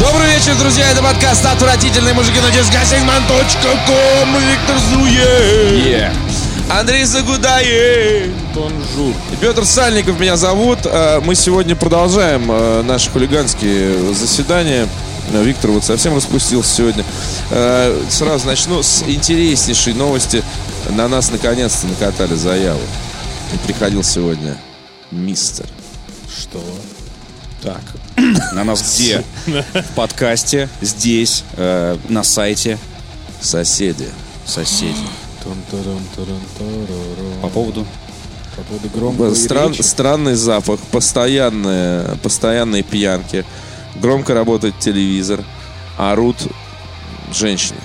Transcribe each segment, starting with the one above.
Добрый вечер, друзья. Это подкаст «Отвратительные мужики» на disgustingman.com. Виктор Зуев. Андрей Загудаев. Бонжур. Петр Сальников меня зовут. А, Мы сегодня продолжаем а, наши хулиганские заседания. Виктор вот совсем распустился сегодня. А, Сразу начну с интереснейшей новости. На нас наконец-то накатали заяву. И приходил сегодня мистер. Что? Так, на нас где? В подкасте, здесь, э, на сайте Соседи. соседи. По поводу... По поводу громкой Стран- странный запах, постоянные, постоянные пьянки, громко работает телевизор, орут женщины.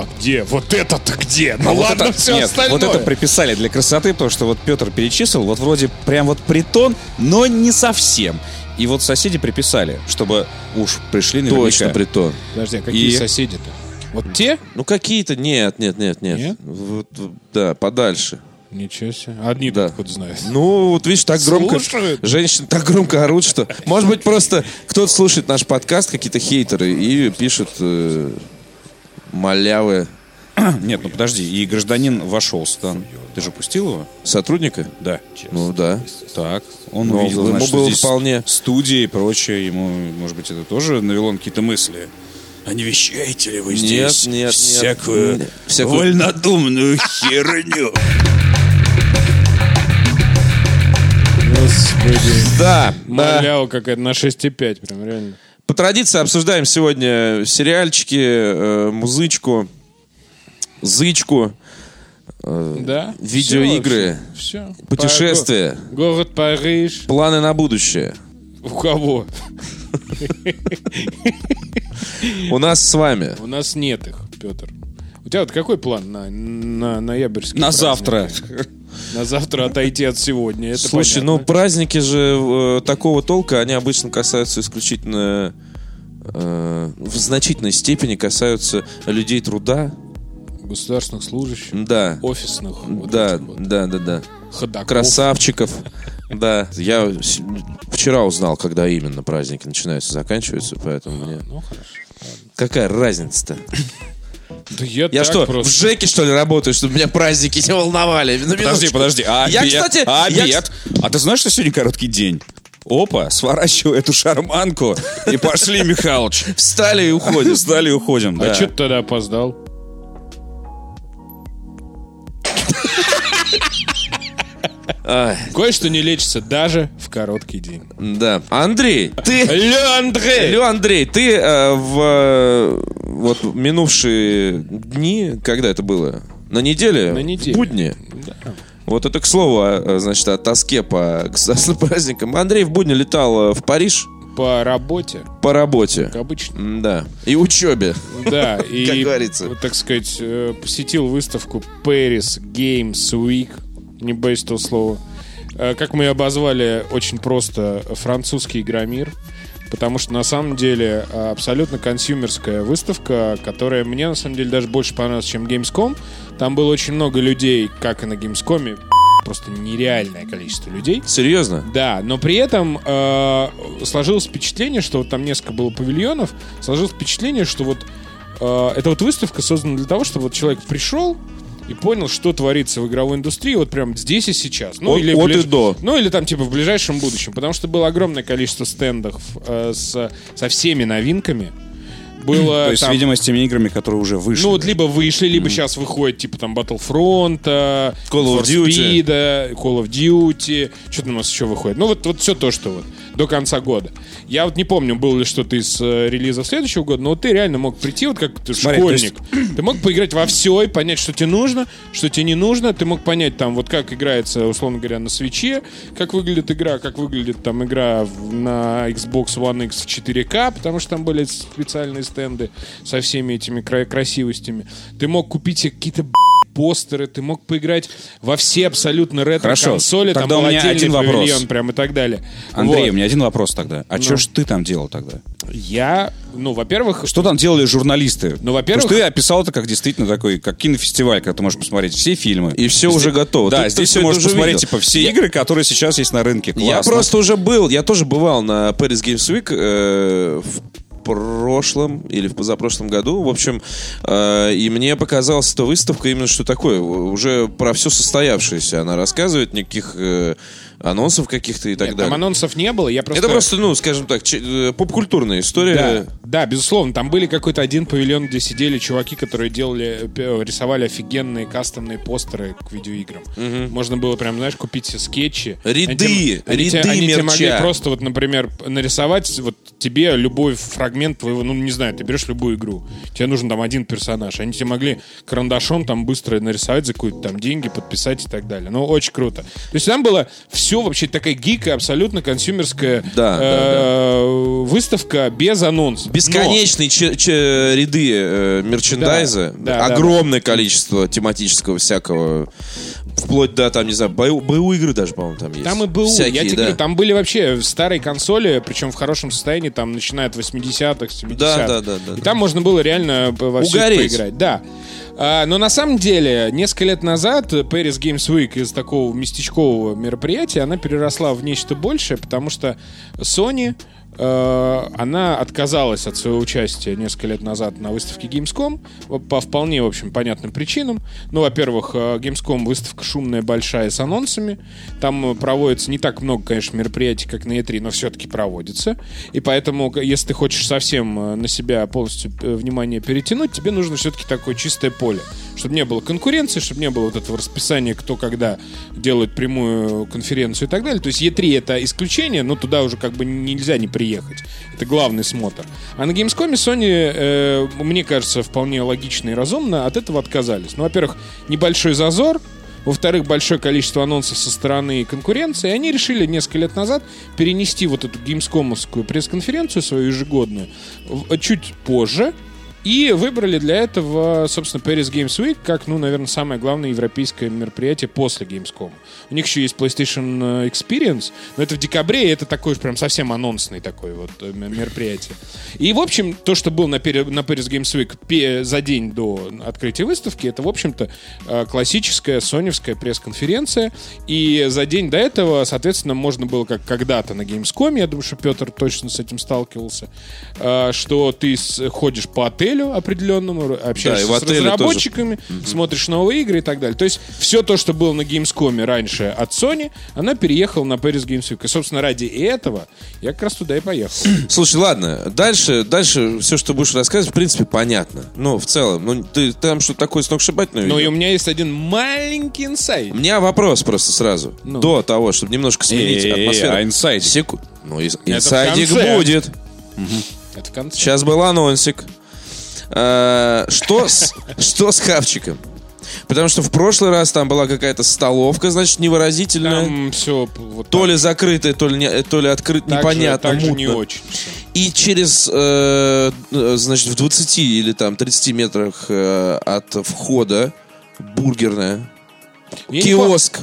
А где? Вот это-то где? Ну А вот ладно, это- все нет, остальное. вот это приписали для красоты, потому что вот Петр перечислил, вот вроде прям вот притон, но не совсем. И вот соседи приписали, чтобы уж пришли наверняка. Точно притон. Подожди, а какие И- соседи-то? Вот те? Ну какие-то, нет, нет, нет, нет. Нет? Вот, вот, да, подальше. Ничего себе. Одни Да. откуда знают. Ну, вот видишь, так громко... Слушают. Женщины так громко орут, что... Может быть, просто кто-то слушает наш подкаст, какие-то хейтеры, и пишут э, малявы Нет, ну подожди, и гражданин вошел сюда. Ты же пустил его? сотрудника. Да. Ну да. Так, он Ну, увидел, ему значит, было здесь вполне- студия и прочее. Ему, может быть, это тоже навело на какие-то мысли. А не вещаете ли вы здесь Нет, нет, всякую, Нет. Всякую- вольнодумную херню? Господи. Да, да. Малява какая-то на 6,5. Прям реально. По традиции обсуждаем сегодня сериальчики, э, музычку, зычку, э, Да? видеоигры, Все. путешествия, Город Париж. планы на будущее. У кого? У нас с вами. У нас нет их, Петр. У тебя вот какой план на, на ноябрьский На праздник? завтра. На завтра отойти от сегодня. Это Слушай, понятно. ну праздники же э, такого толка, они обычно касаются исключительно э, в значительной степени касаются людей труда. Государственных служащих, Да. офисных. вот Да, вот да, да, да. ходаков. Красавчиков. Да. Я вчера узнал, когда именно праздники начинаются, заканчиваются, поэтому мне... Ну, хорошо. Какая разница-то? Да я, Я что, просто... в ЖЭКе, что ли, работаю, чтобы меня праздники не волновали? На Подожди, подожди. А Я, обед? кстати... А я, обед? А ты знаешь, что сегодня короткий день? Опа, сворачивай эту шарманку и пошли, Михалыч. Встали и уходим. Встали и уходим, А что ты тогда опоздал? Кое-что не лечится даже в короткий день. да. Андрей, ты... Алло, Андрей! Алло, Андрей, ты э, в э, вот минувшие дни, когда это было? На неделе? На неделе. В будни? Да. Вот это к слову, э, значит, о тоске по государственным праздникам. Андрей в будни летал э, в Париж По работе, по работе. как обычно. Да. И учебе. Да, и, Как говорится. так сказать, посетил выставку Paris Games Week, не боюсь этого слова. Э, Как мы ее обозвали, очень просто французский игромир. Потому что на самом деле э, абсолютно консюмерская выставка, которая мне на самом деле даже больше понравилась, чем Gamescom. Там было очень много людей, как и на Gamescom, просто нереальное количество людей. Серьезно? Да, но при этом э, сложилось впечатление, что вот там несколько было павильонов, сложилось впечатление, что вот э, эта вот выставка создана для того, чтобы вот человек пришел и понял, что творится в игровой индустрии вот прям здесь и сейчас. Ну, От- или от и до. Ну, или там типа в ближайшем будущем. Потому что было огромное количество стендов э, с, со всеми новинками. Было То есть, там- видимо, с теми играми, которые уже вышли. ну, вот либо вышли, либо сейчас выходит, типа, там, Battlefront, э, Call of For Duty. Speed, э, Call of Duty, что там у нас еще выходит. Ну, вот, вот все то, что вот, до конца года. Я вот не помню, было ли что-то из э, релизов следующего года, но вот ты реально мог прийти, вот как ты Смотри, школьник. Ты мог поиграть во все и понять, что тебе нужно, что тебе не нужно. Ты мог понять, там, вот как играется, условно говоря, на свече, как выглядит игра, как выглядит там игра на Xbox One X в 4К, потому что там были специальные стенды со всеми этими кра- красивостями. Ты мог купить себе какие-то постеры, ты мог поиграть во все абсолютно Хорошо, ретро-консоли, там тогда был у меня отдельный один вопрос. прям и так далее. Андрей, Вот. у меня один вопрос тогда. А Ну. что ж ты там делал тогда? Я, ну, во-первых, Что там делали журналисты? Ну, во-первых- Потому что ты описал это как действительно такой, как кинофестиваль, когда ты можешь посмотреть все фильмы. И все уже готово. Да, Ты- ты здесь всё ты можешь посмотреть, видел. типа, все Я- игры, которые сейчас есть на рынке. Я Классно. просто уже был, я тоже бывал на Paris Games Week э, в прошлом или в позапрошлом году, в общем, э, и мне показалась эта выставка именно что такое, уже про все состоявшееся она рассказывает, никаких э, анонсов каких-то и так Нет, далее. там анонсов не было, я просто... Это просто, ну, скажем так, э, поп-культурная история. Да, да, безусловно. Там были какой-то один павильон, где сидели чуваки, которые делали, рисовали офигенные кастомные постеры к видеоиграм. Можно было прям, знаешь, купить себе скетчи. Ряды, Они те- они те- ряды Они могли мерча. просто, вот, например, нарисовать вот тебе любой фрагмент твоего, ну, не знаю, ты берешь любую игру, тебе нужен там один персонаж. Они тебе могли карандашом там быстро нарисовать за какие-то там деньги, подписать и так далее. Ну, очень круто. То есть там было все вообще такая гика, абсолютно консюмерская Да, э, выставка без анонсов. Бесконечные че- че- ряды э, мерчендайза, Да, да, да, огромное количество тематического всякого, вплоть до, там, не знаю, БУ, БУ игры даже, по-моему, там есть. Там и БУ, Всякие, я тебе да. говорю, там были вообще старые консоли, причем в хорошем состоянии, там начиная от 80-х, 70-х. Да, да, да, да, И да. там можно было реально во все Угореть. поиграть. Да. А, но на самом деле, несколько лет назад Paris Games Week из такого местечкового мероприятия, она переросла в нечто большее, потому что Sony она отказалась от своего участия несколько лет назад на выставке Gamescom по вполне, в общем, понятным причинам. Ну, во-первых, э, Gamescom выставка шумная, большая, с анонсами. Там э, проводится не так много, конечно, мероприятий, как на E3, но все-таки проводится. И поэтому, если ты хочешь совсем э, на себя полностью э, внимание перетянуть, тебе нужно все-таки такое чистое поле. Чтобы не было конкуренции, чтобы не было вот этого расписания, кто когда делает прямую конференцию и так далее. То есть E3 это исключение, но туда уже как бы нельзя не приехать. Это главный смотр. А на Gamescom Sony, э, мне кажется, вполне логично и разумно от этого отказались. Ну, во-первых, небольшой зазор, во-вторых, большое количество анонсов со стороны конкуренции. И они решили несколько лет назад перенести вот эту геймскомовскую пресс-конференцию свою ежегодную чуть позже. И выбрали для этого, собственно, Paris Games Week как, ну, наверное, самое главное европейское мероприятие после Gamescom. У них еще есть PlayStation э, Experience, но это в декабре, и это такой уж прям совсем анонсный такой вот э, мероприятие. И, в общем, то, что был на, Paris Games Week за день до открытия выставки, это, в общем-то, э, классическая соневская пресс-конференция. И за день до этого, соответственно, можно было, как когда-то на Gamescom, я думаю, что Петр точно с этим сталкивался, что ты ходишь по отелю определенному, общаешься в с отеле тоже. разработчиками, смотришь новые игры и так далее. То есть все то, что было на Gamescom раньше от Sony, оно переехало на Paris Games Week. И, собственно, ради этого я как раз туда и поехал. Слушай, ладно, дальше, дальше все, что будешь рассказывать, в принципе, понятно. Ну, в целом, ну, ты там что-то такое сногсшибательное Но и у меня есть один маленький инсайт. У меня вопрос просто сразу. Ну. До того, чтобы немножко сменить Э-э-э, атмосферу. а инсайдик? Секу- Ну, инсайдик будет. Это в конце. Сейчас был анонсик. Э, Что с, что с хавчиком? Потому что в прошлый раз там была какая-то столовка, значит, невыразительная. Там все вот То так. ли закрытая, то ли, не, то ли открыта, Так же- непонятно, так же мутно. не очень. И через, э, э, значит, в 20 или там 30 метрах э, от входа бургерная, Я не киоск.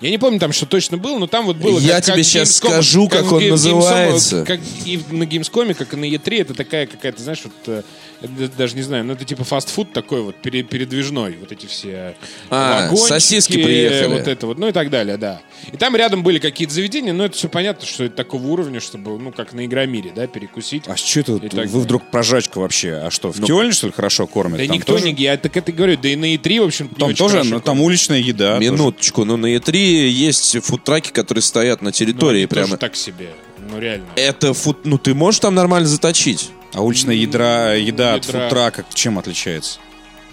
Я не помню там, что точно было, но там вот было... Я как- тебе как щас Gamescom, скажу, как в он Game- называется. Gamescom, Как и на Gamescom, как и на E3, это такая какая-то, знаешь, вот... даже не знаю, ну это типа фастфуд такой вот, пере- передвижной. Вот эти все А, вагончики, сосиски приехали. Вот это вот, ну и так далее, да. И там рядом были какие-то заведения, но это все понятно, что это такого уровня, чтобы, ну, как на Игромире, да, перекусить. А что это? Так Вы далее. вдруг про жачку вообще? А что, в Тёльне, что ли, хорошо кормят? Да Там никто тоже- не... Я так это и говорю, да и на E3, в общем Там тоже, ну, там уличная еда. тоже. Минуточку, ну на Е3 есть фудтраки, которые стоят на территории прямо. Тоже так себе, ну реально. Это фуд... Ну ты можешь там нормально заточить? А уличная ядра, еда от Ядра. фудтрака чем отличается?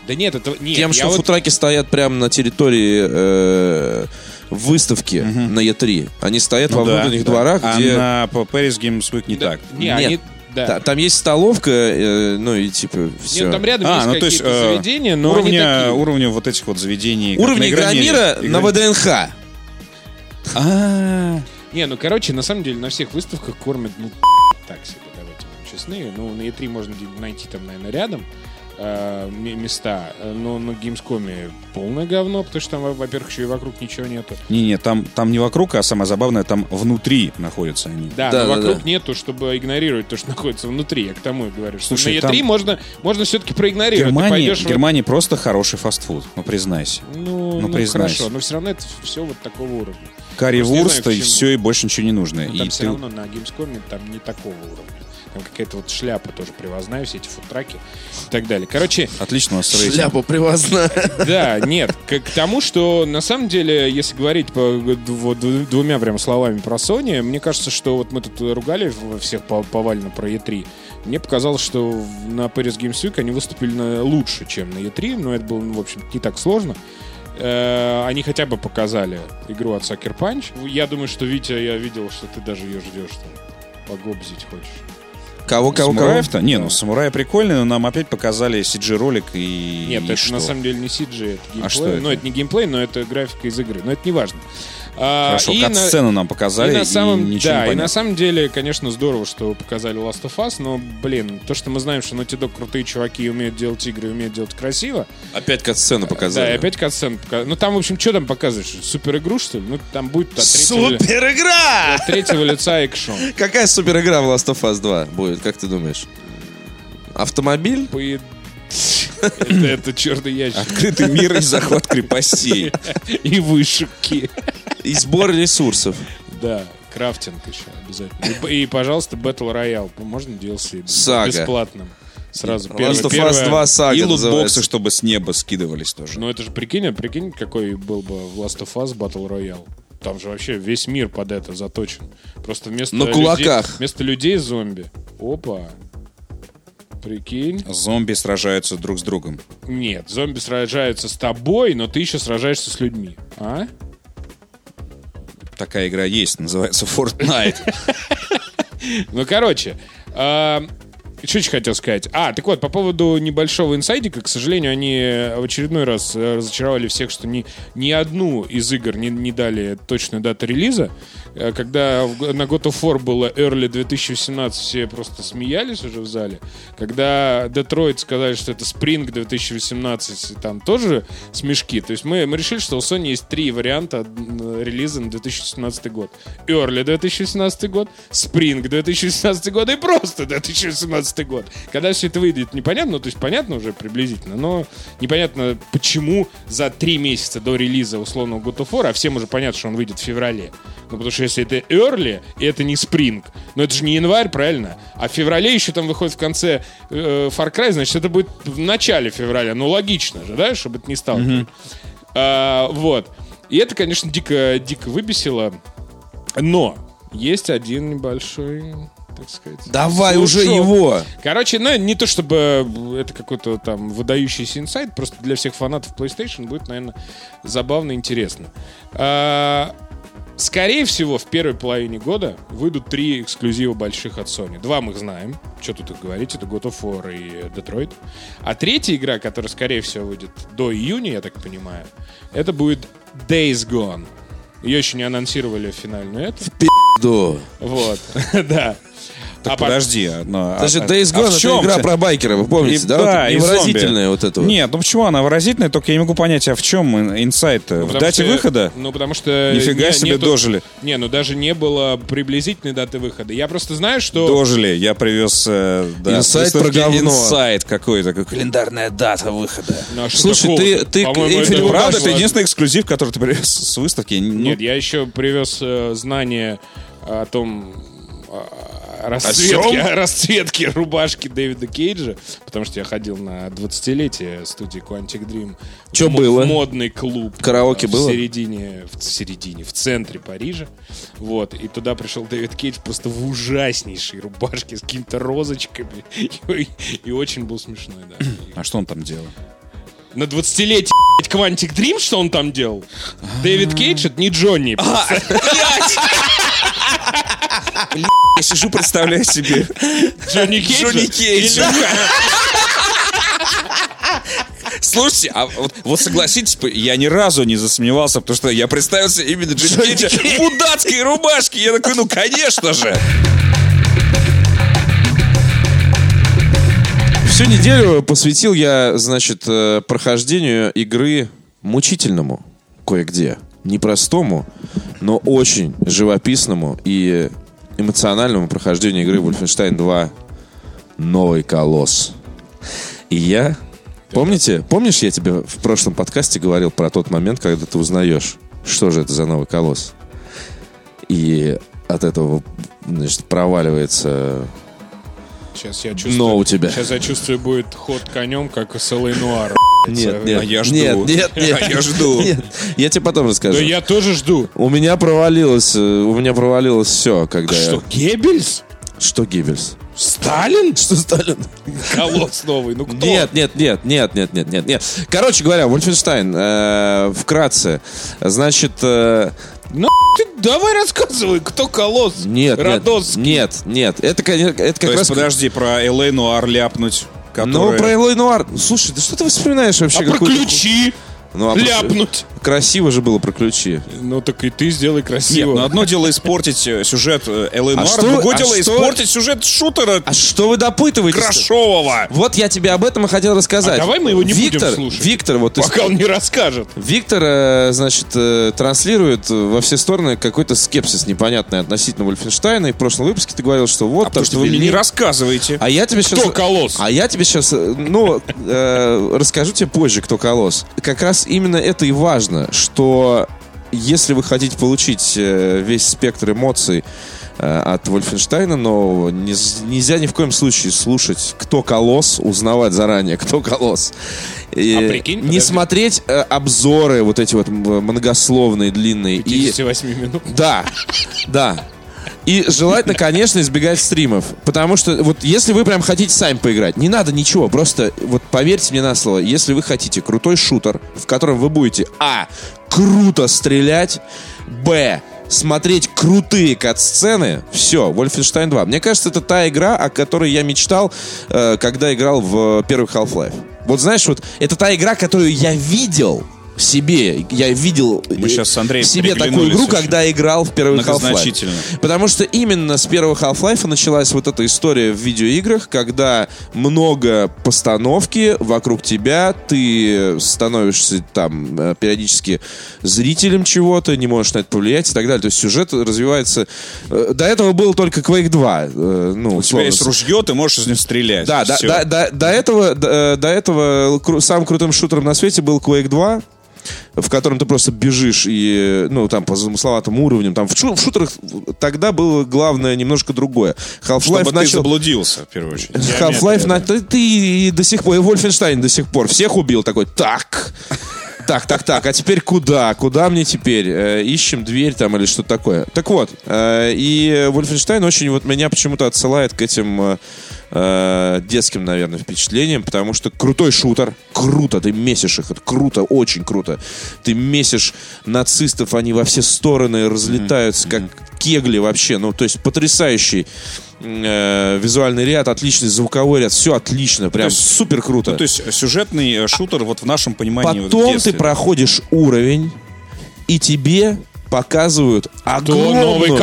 Да нет, это... Нет, Тем, я что вот- стоят прямо на территории э, выставки на Е3. Они стоят во Ну да, внутренних да. дворах, А где... на по Paris Games Week не Да, так. Не, Нет. они... Да. Та- Там есть столовка, э, ну и типа все. Нет, там рядом А, есть ну то есть какие-то э, заведения, но они уровня, такие. уровня вот этих вот заведений. как Уровень на Игромире. Игромира на Игромир. ВДНХ. А, Не, ну короче, на самом деле на всех выставках кормят, ну, так себе, честны. Ну, на E3 можно найти там, наверное, рядом. э, места. Но на Gamescom полное говно, потому что там, во- во-первых, еще и вокруг ничего нету. Не-не, там, там не вокруг, а самое забавное, там внутри находятся они. Да, Да, но да, вокруг да. нету, чтобы игнорировать то, что находится внутри. Я к тому и говорю. Что Слушай, на E3 там- можно, можно все-таки проигнорировать. Германия, пойдешь в- Германия просто хороший фастфуд, ну признайся. Ну, Ну, ну, признайся. хорошо, но все равно это все вот такого уровня. Карри вурст и все, и больше ничего не нужно. Ну, и там все ты- равно на Gamescom там не такого уровня. Там какая-то вот шляпа тоже привозная, все эти фудтраки и так далее. Короче, Отлично у нас рейтинг. Шляпа привозная. да, нет, к, к тому, что на самом деле, если говорить по, дв- дв- двумя прям словами про Sony, мне кажется, что вот мы тут ругали всех по- повально про E3. Мне показалось, что на Paris Games Week они выступили на- лучше, чем на E3, но это было, ну, в общем, не так сложно. Э, Они хотя бы показали игру от Sucker Punch. Я думаю, что, Витя, я видел, что ты даже ее ждешь. Там, погобзить хочешь. Кого, кого, кого? Самураев-то? Не, ну самурай прикольный, но нам опять показали CG-ролик и... Нет, и это что? на самом деле не CG, это геймплей. что это? Ну, это не геймплей, но это графика из игры. Но это не важно. А, Хорошо, и на- кат-сцену нам показали, и на самом, ничего да, не и на самом деле, конечно, здорово, что показали Last of Us, но, блин, то, что мы знаем, что Naughty Dog крутые чуваки и умеют делать игры, и умеют делать красиво. Опять кат-сцену показали. Да, и опять катсцен показали. Ну, там, в общем, что там показываешь? Супер игру, что ли? Ну, там будет от Супер игра! от третьего лица экшон. Какая супер игра в Last of Us 2 будет, как ты думаешь? Автомобиль? По- Это, это черный ящик. Открытый мир и захват крепостей. И вышибки. И сбор ресурсов. Да, крафтинг еще обязательно. И, и, пожалуйста, Battle Royale. Можно DLC Сага. бесплатным. Сразу. Last Первое- of Us первое- 2 сага И лутбоксы, чтобы с неба скидывались тоже. Ну это же прикинь, а прикинь, какой был бы в Last of Us Battle Royale. Там же вообще весь мир под это заточен. Просто вместо На людей- кулаках. вместо людей зомби. Опа. Прикинь. Зомби сражаются друг с другом. Нет, зомби сражаются с тобой, но ты еще сражаешься с людьми. А? Такая игра есть, называется Fortnite. Ну, короче, а, что еще хотел сказать? А, так вот, по поводу небольшого инсайдика, к сожалению, они в очередной раз э, разочаровали всех, что ни, ни одну из игр не, не дали точную дату релиза. Э, Когда на God of War было Early 2018, все просто смеялись уже в зале. Когда Detroit сказали, что это Spring 2018, там тоже смешки. То есть мы, мы решили, что у Sony есть три варианта релиза на 2017 год. Early 2018 год, Spring 2018 год и просто 2018 год. Когда все это выйдет, непонятно, ну, то есть понятно уже приблизительно, но непонятно, почему за три месяца до релиза условного God of War, а всем уже понятно, что он выйдет в феврале. Ну, потому что если это early, и это не Spring, но это же не январь, правильно? А в феврале еще там выходит в конце э, Far Cry, значит, это будет в начале февраля. Ну, логично же, да, чтобы это не стало. А, вот. И это, конечно, дико, дико выбесило. Но есть один небольшой, так сказать... Давай уже слушок. его. Короче, ну, не то чтобы это какой-то там выдающийся инсайт, просто для всех фанатов PlayStation будет, наверное, забавно и интересно. А, Скорее всего, в первой половине года выйдут три эксклюзива больших от Sony. Два мы их знаем. Что тут их говорить? Это God of War и Detroit. А третья игра, которая, скорее всего, выйдет до июня, я так понимаю, это будет Days Gone. Ее еще не анонсировали в финальную это. Да. Вот, да. Так А по- подожди. одно- Даже а- Days а Gone в это чем игра ты? про байкера, вы помните, И- да? да, Вот и невыразительная зомби. вот это вот. Нет, ну почему она выразительная, только я не могу понять, а в чем инсайт? Ну, в дате что- выхода? Ну, потому что... Нифига не- себе нету- дожили. Не, ну даже не было приблизительной даты выхода. Я просто знаю, что... Дожили. Я привез э, да, Инсайт про говно. Инсайт какой-то, как календарная дата выхода. Ну, а Слушай, ты- ты это Это правда, это единственный эксклюзив, который ты привез с выставки. Ну, Нет, я еще привез э, знание о том о расцветке рубашки Дэвида Кейджа, потому что я ходил на 20-летие студии Quantic Dream. В мо- было? в модный клуб. Караоке в было? середине, в середине, в центре Парижа. Вот, и туда пришел Дэвид Кейдж просто в ужаснейшей рубашке с какими-то розочками. И, и очень был смешной, да. А что он там делал? На 20-летие Quantic Dream, что он там делал? Дэвид Кейдж, это не Джонни. Я сижу, представляю себе. Джонни Кейдж. Джонни Кейдж. Слушайте, а вот, вот согласитесь, я ни разу не засомневался, потому что я представился именно Джонни Кейджа в мудацкой рубашке. Я такой, ну, конечно же. Все Всю неделю посвятил я, значит, э, прохождению игры мучительному кое-где. Непростому, но очень живописному и эмоциональному прохождению игры Wolfenstein 2 Новый Колосс. И я... Помните, помнишь, я тебе в прошлом подкасте говорил про тот момент, когда ты узнаешь, что же это за новый колосс? И от этого, значит, проваливается Сейчас я чувствую... Но у тебя. Сейчас я чувствую, будет ход конем, как у Селы Нуар. Нет, нет, А я жду. Нет, нет, нет. А я жду. Нет, я тебе потом расскажу. Да я тоже жду. У меня провалилось, э, у меня провалилось все, когда я- Что, Геббельс? Что Геббельс? Сталин? Что Сталин? Колосс новый. Ну кто? Нет, нет, нет, нет, нет, нет, нет, нет. Короче говоря, Вольфенштайн, э, вкратце, значит, э, Ну, ты давай рассказывай, кто колосс? нет, нет, Родосский. нет, нет, это, конечно, это То как есть, раз... подожди, про Элей Нуар ляпнуть. Ну, которая- про Элой Нуар. Слушай, да что ты вспоминаешь вообще? А про ключи? Ну, а Ляпнуть. Красиво же было про ключи. Ну так и ты сделай Нет, красиво. ну одно дело испортить э, сюжет э, Нуар, что- другое а дело что- испортить сюжет шутера А что вы допытываетесь? Крашового. Вот я тебе об этом и хотел рассказать. А давай мы его не будем слушать. Виктор, вот Пока он не расскажет. Виктор, э, значит, транслирует во все стороны какой-то скепсис непонятный относительно Вольфенштейна. И в прошлом выпуске ты говорил, что вот А потому что вы мне не рассказываете. А я тебе сейчас... Кто колосс? А я тебе сейчас, ну, э, расскажу тебе позже, кто колосс. Как раз именно это и важно, что если вы хотите получить э, весь спектр эмоций э, от Вольфенштейна нового, не- нельзя ни в коем случае слушать, кто колосс, узнавать заранее, кто колосс. И А прикинь, не подожди. смотреть э, обзоры вот эти вот многословные, длинные. И 58 минут. да, да. И желательно, конечно, избегать стримов. Потому что вот если вы прям хотите сами поиграть, не надо ничего. Просто вот поверьте мне на слово, если вы хотите крутой шутер, в котором вы будете А. Круто стрелять, Б. Смотреть крутые кат-сцены, все, Wolfenstein 2. Мне кажется, это та игра, о которой я мечтал, э, когда играл в первый Half-Life. Вот знаешь, вот это та игра, которую я видел в себе. Я видел Мы э, щас с Андреем в себе такую игру, очень когда играл в первый Half-Life. Потому что именно с первого Half-Life началась вот эта история в видеоиграх, когда много постановки вокруг тебя, ты становишься там э, периодически зрителем чего-то, не можешь на это повлиять и так далее. То есть сюжет развивается... э, До этого был только Quake 2. э, Ну, У тебя есть ружье, ты можешь из него стрелять. да, да, да, да, до этого, до, э, до этого кру- самым крутым шутером на свете был Quake 2, в котором ты просто бежишь и, ну, там, по замысловатым уровням. Там в, шу- в шутерах тогда было главное немножко другое. Half-Life Чтобы ты начал... заблудился, в первую очередь. Half-Life, на... ты, ты до сих пор, и Wolfenstein до сих пор всех убил такой, так, так, так, так, а теперь куда? Куда мне теперь? Э, ищем дверь там или что-то такое. Так вот, э, и Wolfenstein очень вот меня почему-то отсылает к этим э, детским, наверное, впечатлениям, потому что крутой шутер, круто, ты месишь их, это круто, очень круто. Ты месишь нацистов, они во все стороны разлетаются, как кегли вообще, ну, то есть потрясающий э, визуальный ряд, отличный звуковой ряд, все отлично, прям есть- супер круто. Ну, то есть сюжетный э, шутер вот в нашем понимании вот Потом детстве, ты да. проходишь уровень, и тебе показывают огромную,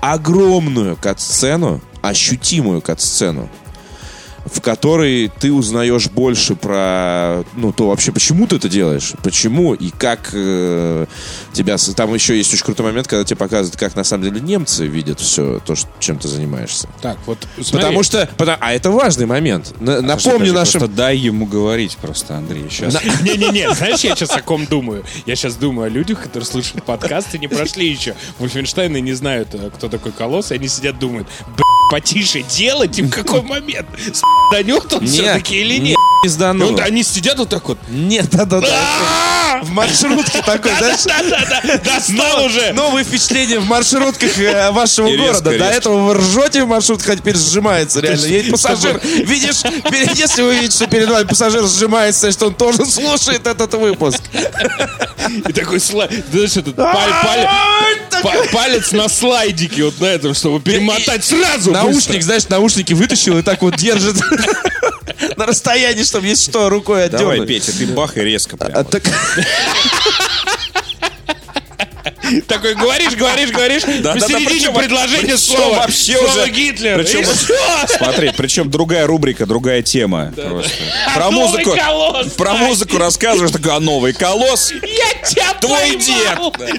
огромную кат-сцену, ощутимую кат-сцену, в которой ты узнаешь больше про, ну, то вообще, почему ты это делаешь, почему и как э, тебя... Там еще есть очень крутой момент, когда тебе показывают, как на самом деле немцы видят все то, что- чем ты занимаешься. Так, вот смотри. Потому что... потому- а это важный момент. На- напомню подожди, нашим... Просто дай ему говорить просто, Андрей. Сейчас. Не-не-не, знаешь, я сейчас о ком думаю? Я сейчас думаю о людях, которые слушают подкасты, не прошли еще Вольфенштейн и не знают, э, кто такой Колосс, и они сидят, думают, «Б***ь, потише делать, и в какой момент? Данет он все-таки или нет? Пиздану. вот они сидят вот так вот. Нет, да-да-да. В маршрутке такой, знаешь? Да-да-да, достал уже! Новые впечатления в маршрутках э, вашего города. До этого вы ржете в маршрутках, а теперь сжимается реально. Едет пассажир. Видишь, если вы видите, что перед вами пассажир сжимается, значит, он тоже слушает этот выпуск. И такой слайд, знаешь, этот па- палец на слайдике вот на этом, чтобы перемотать сразу Наушник, знаешь, наушники вытащил и так вот держит на расстоянии, чтобы есть что, рукой Давай, отдернуть. Петя, ты бах и резко прям. А Такой говоришь, говоришь, говоришь, Да, да, да, посередине причем- предложения причем слова. вообще слово уже- Гитлер. причем И. Смотри, причем другая рубрика, другая тема. Просто. Про Новый музыку. колосс, Про музыку рассказываешь, такой, а новый колосс? Я тебя Твой поймал. дед.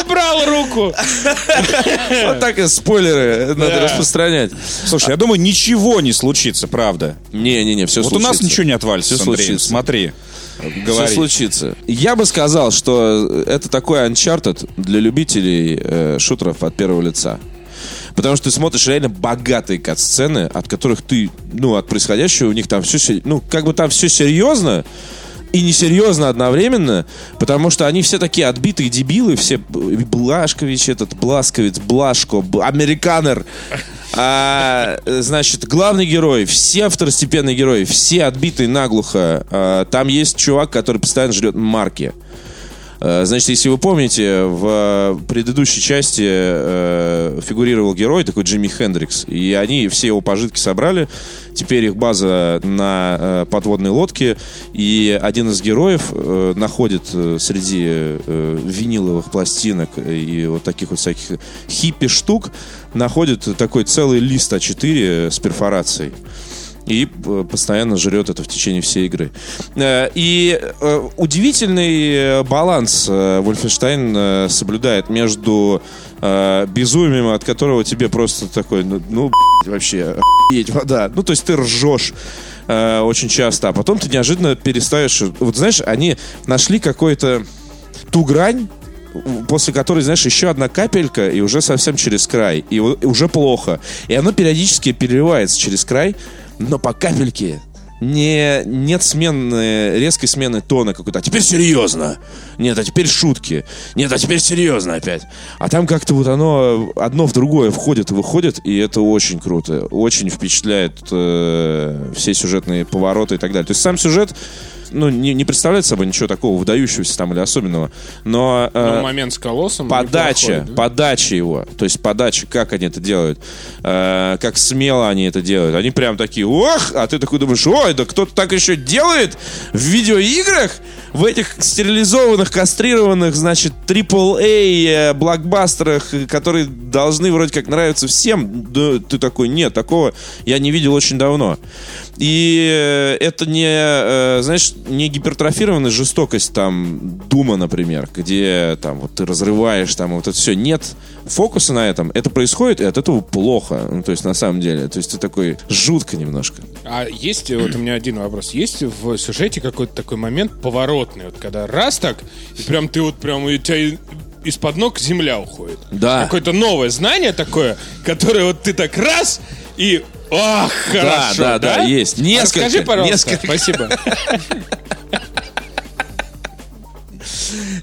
Убрал руку? Вот так и спойлеры надо распространять. Слушай, я думаю, ничего не случится, правда. Не-не-не, все Вот случится. у нас ничего не отвалится, случится. Смотри. Все Говори. случится. Я бы сказал, что это такой Uncharted для любителей э, шутеров от первого лица. Потому что ты смотришь реально богатые кат-сцены, от которых ты, ну, от происходящего у них там все, ну, как бы там все серьезно и несерьезно одновременно, потому что они все такие отбитые дебилы, все Блашкович, этот Бласковец, Блашко, Американер. А, значит, главный герой, все второстепенные герои, все отбитые наглухо. А, там есть чувак, который постоянно жрет марки. Э, Значит, если вы помните, в предыдущей части э, фигурировал герой такой Джимми Хендрикс, и они все его пожитки собрали. Теперь их база на э, подводной лодке, и один из героев находит среди виниловых пластинок и вот таких вот всяких хиппи штук находит такой целый лист А4 с перфорацией и э, постоянно жрет это в течение всей игры. Э, И э, удивительный баланс э, соблюдает между безумием, от которого тебе просто такой, ну, ну вообще, охуеть, вода. Ну, то есть ты ржешь очень часто, а потом ты неожиданно перестаешь... Вот знаешь, они нашли какой-то ту грань, после которой, знаешь, еще одна капелька, и уже совсем через край. И уже плохо. И оно периодически переливается через край, но по капельке не, нет смены, резкой смены тона какой-то. А теперь серьезно. Нет, а теперь шутки. Нет, а теперь серьезно опять. А там как-то вот оно одно в другое входит и выходит, и это очень круто. Очень впечатляет э, все сюжетные повороты и так далее. То есть сам сюжет ну, не, не представляет собой ничего такого выдающегося там или особенного. Но, э, Ну, момент с колоссом. подача, неплохой, да? подача его, то есть подача, как они это делают, э, как смело они это делают. Они прям такие, ох, а ты такой думаешь, ой, да кто-то так еще делает в видеоиграх, в этих стерилизованных, кастрированных, значит, AAA э, блокбастерах, которые должны вроде как нравиться всем. Да, ты такой, нет, такого я не видел очень давно. И э, это не, э, знаешь, не гипертрофированная жестокость там Дума, например, где там вот ты разрываешь там вот это все. Нет фокуса на этом. Это происходит, и от этого плохо. Ну, то есть на самом деле. То есть ты такой жутко немножко. А есть, вот у меня один вопрос. Есть в сюжете какой-то такой момент поворотный, вот когда раз так, и прям ты вот прям, и у тебя из-под ног земля уходит. Да. Какое-то новое знание такое, которое вот ты так раз, и ах, хорошо, да, да, есть. А Несколько, Расскажи, пожалуйста. несколько. Спасибо.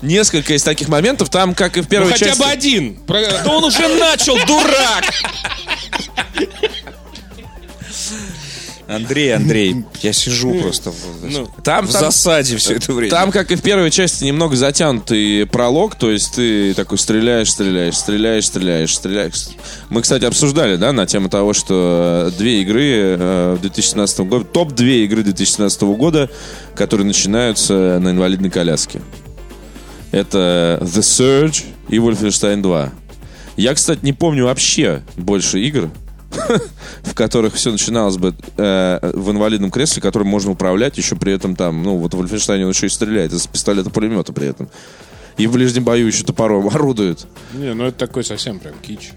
Несколько из таких моментов. Там, как и в Ну, первой хотя части... бы один. Да он уже начал, дурак! Андрей, Андрей, я сижу просто в, Ну, Там, в там- засаде все это время. Там, как и в первой части, немного затянутый пролог, то есть ты такой стреляешь, стреляешь, стреляешь, стреляешь, стреляешь. Мы, кстати, обсуждали, да, на тему того, что э, две игры э, в 2017 году, топ-2 игры 2017 года, которые начинаются на инвалидной коляске. Это The Surge и Wolfenstein 2. Я, кстати, не помню вообще больше игр, в которых все начиналось бы э, в инвалидном кресле, которым можно управлять, еще при этом там, ну, вот в Wolfenstein он еще и стреляет из пистолета-пулемета при этом. И в ближнем бою еще топором орудует. Не, ну это такой совсем прям кич.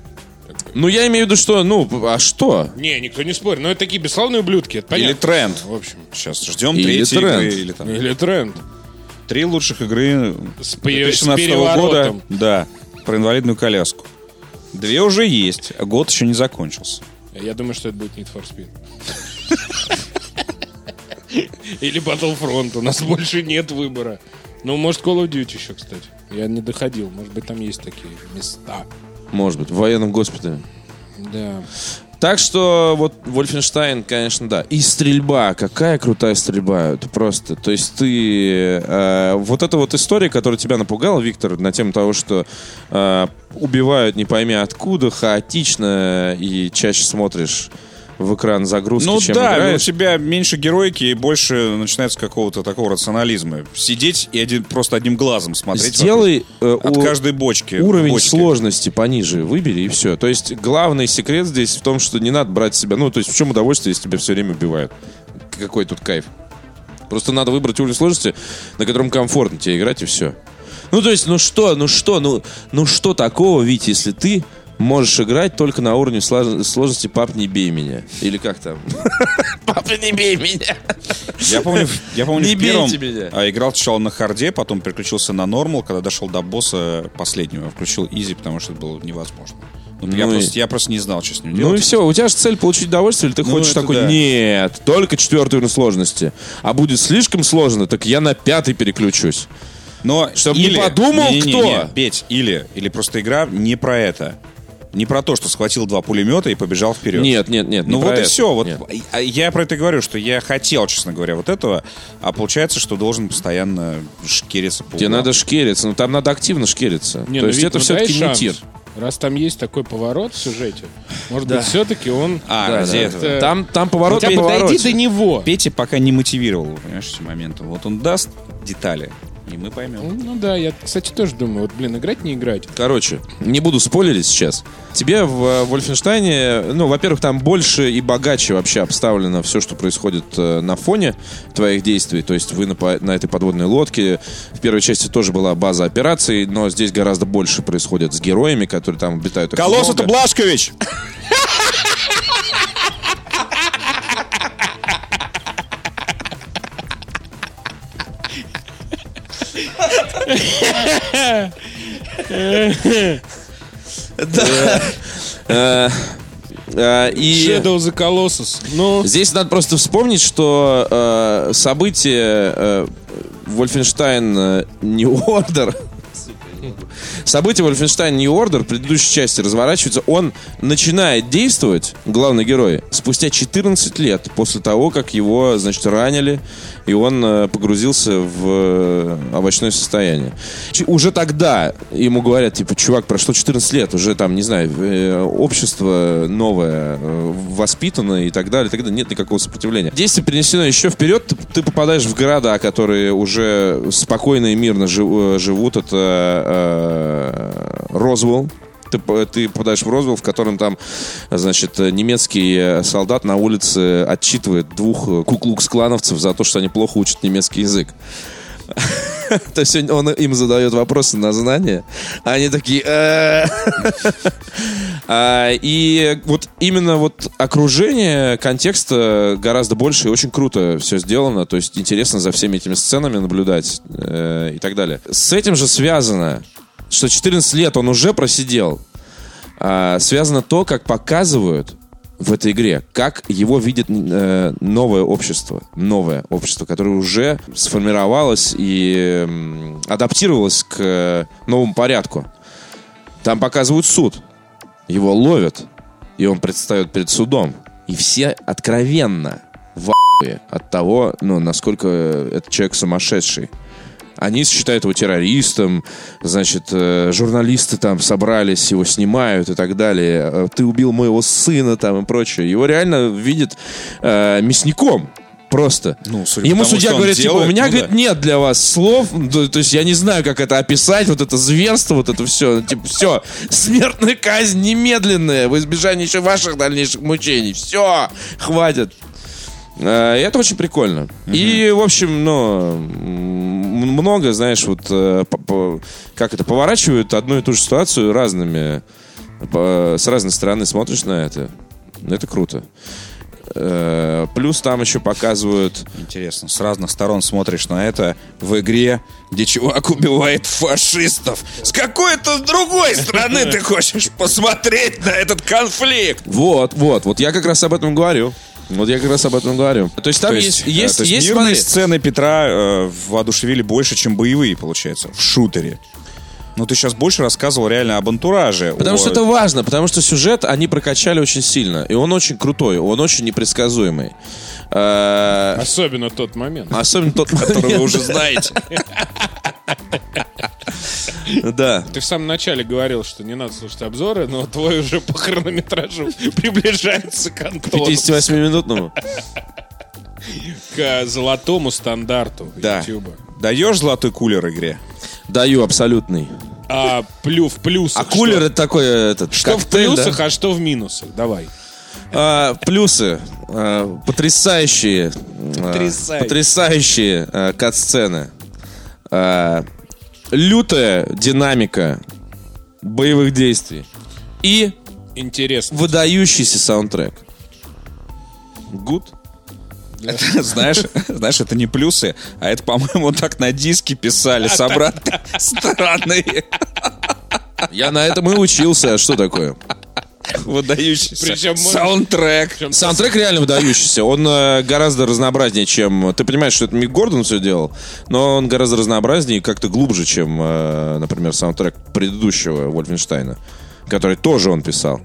Ну, я имею в виду, что, ну, а что? Не, никто не спорит. Но это такие бесславные ублюдки, это Или понятно. тренд. В общем. Сейчас ждем Или третьей тренд. игры. Или там Или тренд. три лучших игры С пере- с 2017 года. Да, про инвалидную коляску. Две уже есть, а год еще не закончился. Я думаю, что это будет Need for Speed. Или Battlefront. У нас больше нет выбора. Ну, может, Call of Duty еще, кстати. Я не доходил. Может быть, там есть такие места. Может быть, в военном госпитале. Да. Так что вот Wolfenstein, конечно, да. И стрельба, какая крутая стрельба, это просто. То есть ты э, вот эта вот история, которая тебя напугала, Виктор, на тему того, что э, убивают не пойми откуда, хаотично и чаще смотришь в экран загрузки, Ну чем да, но у играешь. тебя меньше героики и больше начинается какого-то такого рационализма. Сидеть и один, просто одним глазом смотреть. Сделай э, вокруг. от у- каждой бочки. уровень бочки. сложности пониже выбери и все. То есть главный секрет здесь в том, что не надо брать себя. Ну, то есть в чем удовольствие, если тебя все время убивают? Какой тут кайф? Просто надо выбрать уровень сложности, на котором комфортно тебе играть, и все. Ну, то есть, ну что, ну что, ну, ну что такого, Витя, если ты можешь играть только на уровне слож- сложности «Пап, не бей меня». Или как там? «Папа, не бей меня». Я помню, я помню Не в первом меня. а, играл сначала на харде, потом переключился на normal, когда дошел до босса последнего. Включил easy, потому что это было невозможно. Ну, я, Ну и- просто, я просто не знал, что с ним Ну делать. и все, у тебя же цель получить удовольствие, или ты Ну, хочешь такой, да. нет, только четвертый уровень сложности. А будет слишком сложно, так я на пятый переключусь. Но Чтоб не подумал Не-не-не, кто. Петь, или, или просто игра не про это. Не про то, что схватил два пулемета и побежал вперед. Нет, нет, нет. не Ну про вот и это. все. Вот Нет. я про это и говорю, что я хотел, честно говоря, вот этого, а получается, что должен постоянно шкериться по Тебе надо шкериться, но там надо активно шкериться. Не, То ну, есть Вик, это ну, все-таки не шанс. тир. Раз там есть такой поворот в сюжете, может быть, все-таки он... А, Да, ради да. Это- Там, там поворот Хотя на бы дойди до него. Петя пока не мотивировал, понимаешь, эти моменты. Вот он даст детали, и мы поймем. Ну да, я, кстати, тоже думаю, вот, блин, играть не играть. Короче, не буду спойлерить сейчас. Тебе в э, Вольфенштайне, ну, во-первых, там больше и богаче вообще обставлено все, что происходит э, на фоне твоих действий. То есть вы на, на этой подводной лодке. В первой части тоже была база операций, но здесь гораздо больше происходит с героями, которые там обитают. Колосс это Блашкович! Э, э, И... Shadow the Colossus. Ну, Здесь надо просто вспомнить, что э, события э, Wolfenstein New Order События Wolfenstein New Order предыдущей части разворачиваются. Он начинает действовать, главный герой, спустя 14 лет после того, как его, значит, ранили, и он э, погрузился в э, овощное состояние. Уже тогда ему говорят, типа, чувак, прошло 14 лет, уже там, не знаю, э, общество новое воспитано и так далее, и так далее. Нет никакого сопротивления. Действие перенесено еще вперед, ты, попадаешь в города, которые уже спокойно и мирно жив- живут. Это Розвелл. Ты, п- ты попадаешь в Розвелл, в котором там, значит, э, немецкий э, солдат на улице отчитывает двух э, куклукс-клановцев за то, что они плохо учат немецкий язык. То есть он- им задает вопросы на знание, а они такие... «Э». А, И вот именно вот окружение контекста гораздо больше и очень круто все сделано. То есть интересно за всеми этими сценами наблюдать э, и так далее. С этим же связано, что 14 лет он уже просидел. А, Связано то, как показывают в этой игре, как его видит э, новое общество, новое общество, которое уже сформировалось и м, адаптировалось к э, новому порядку. Там показывают суд, его ловят, и он предстает перед судом, и все откровенно в от того, ну, насколько этот человек сумасшедший. Они считают его террористом, значит, э, журналисты там собрались, его снимают и так далее. Э, Ты убил моего сына там и прочее. Его реально видят э, мясником. Просто. Ну, судя Ему тому, судья говорит, типа, у делает, меня, ну говорит, да. нет для вас слов, то, то есть я не знаю, как это описать, вот это зверство, вот это все, типа, все, смертная казнь немедленная, в избежание еще ваших дальнейших мучений, все, хватит. Э, и это очень прикольно. И, в общем, ну, много, знаешь, вот, э, как это, поворачивают одну и ту же ситуацию разными, с разной стороны смотришь на это. Это круто. Э, Плюс там еще показывают Интересно, с разных сторон смотришь на это в игре, где чувак убивает фашистов. С какой-то другой стороны ты хочешь посмотреть на этот конфликт. Вот, вот, вот я как раз об этом говорю. Вот я как раз об этом говорю. То есть там То есть, э, есть, то есть есть, мирные смотри, сцены Петра э, воодушевили больше, чем боевые, получается, в шутере. Ну, ты сейчас больше рассказывал реально об антураже. Потому о- что это важно, потому что сюжет они прокачали очень сильно. И он очень крутой, он очень непредсказуемый. Э, особенно тот момент. Особенно тот который вы уже знаете. Да. Ты в самом начале говорил, что не надо слушать обзоры, но твой уже по хронометражу приближается к Антону. 58-минутному. К золотому стандарту Да. Ютуба. Даешь золотой кулер игре? Даю абсолютный. А плю в плюсах. А кулер что? это такой этот Что в коктейль, да? плюсах, а что в минусах? Давай. А, плюсы. А, потрясающие. а, Потрясающие. потрясающие а, кат-сцены. А, лютая динамика боевых действий. И Интересно. выдающийся саундтрек. Good? Это, знаешь, знаешь, это не плюсы, а это, по-моему, так на диске писали с обратной стороны. Я на этом и учился. А Что такое? Выдающийся Причем саундтрек. Причем Саундтрек реально выдающийся. Он э, гораздо разнообразнее, чем... Ты понимаешь, что это Мик Гордон все делал, но он гораздо разнообразнее и как-то глубже, чем, э, например, саундтрек предыдущего Вольфенштейна, который тоже он писал.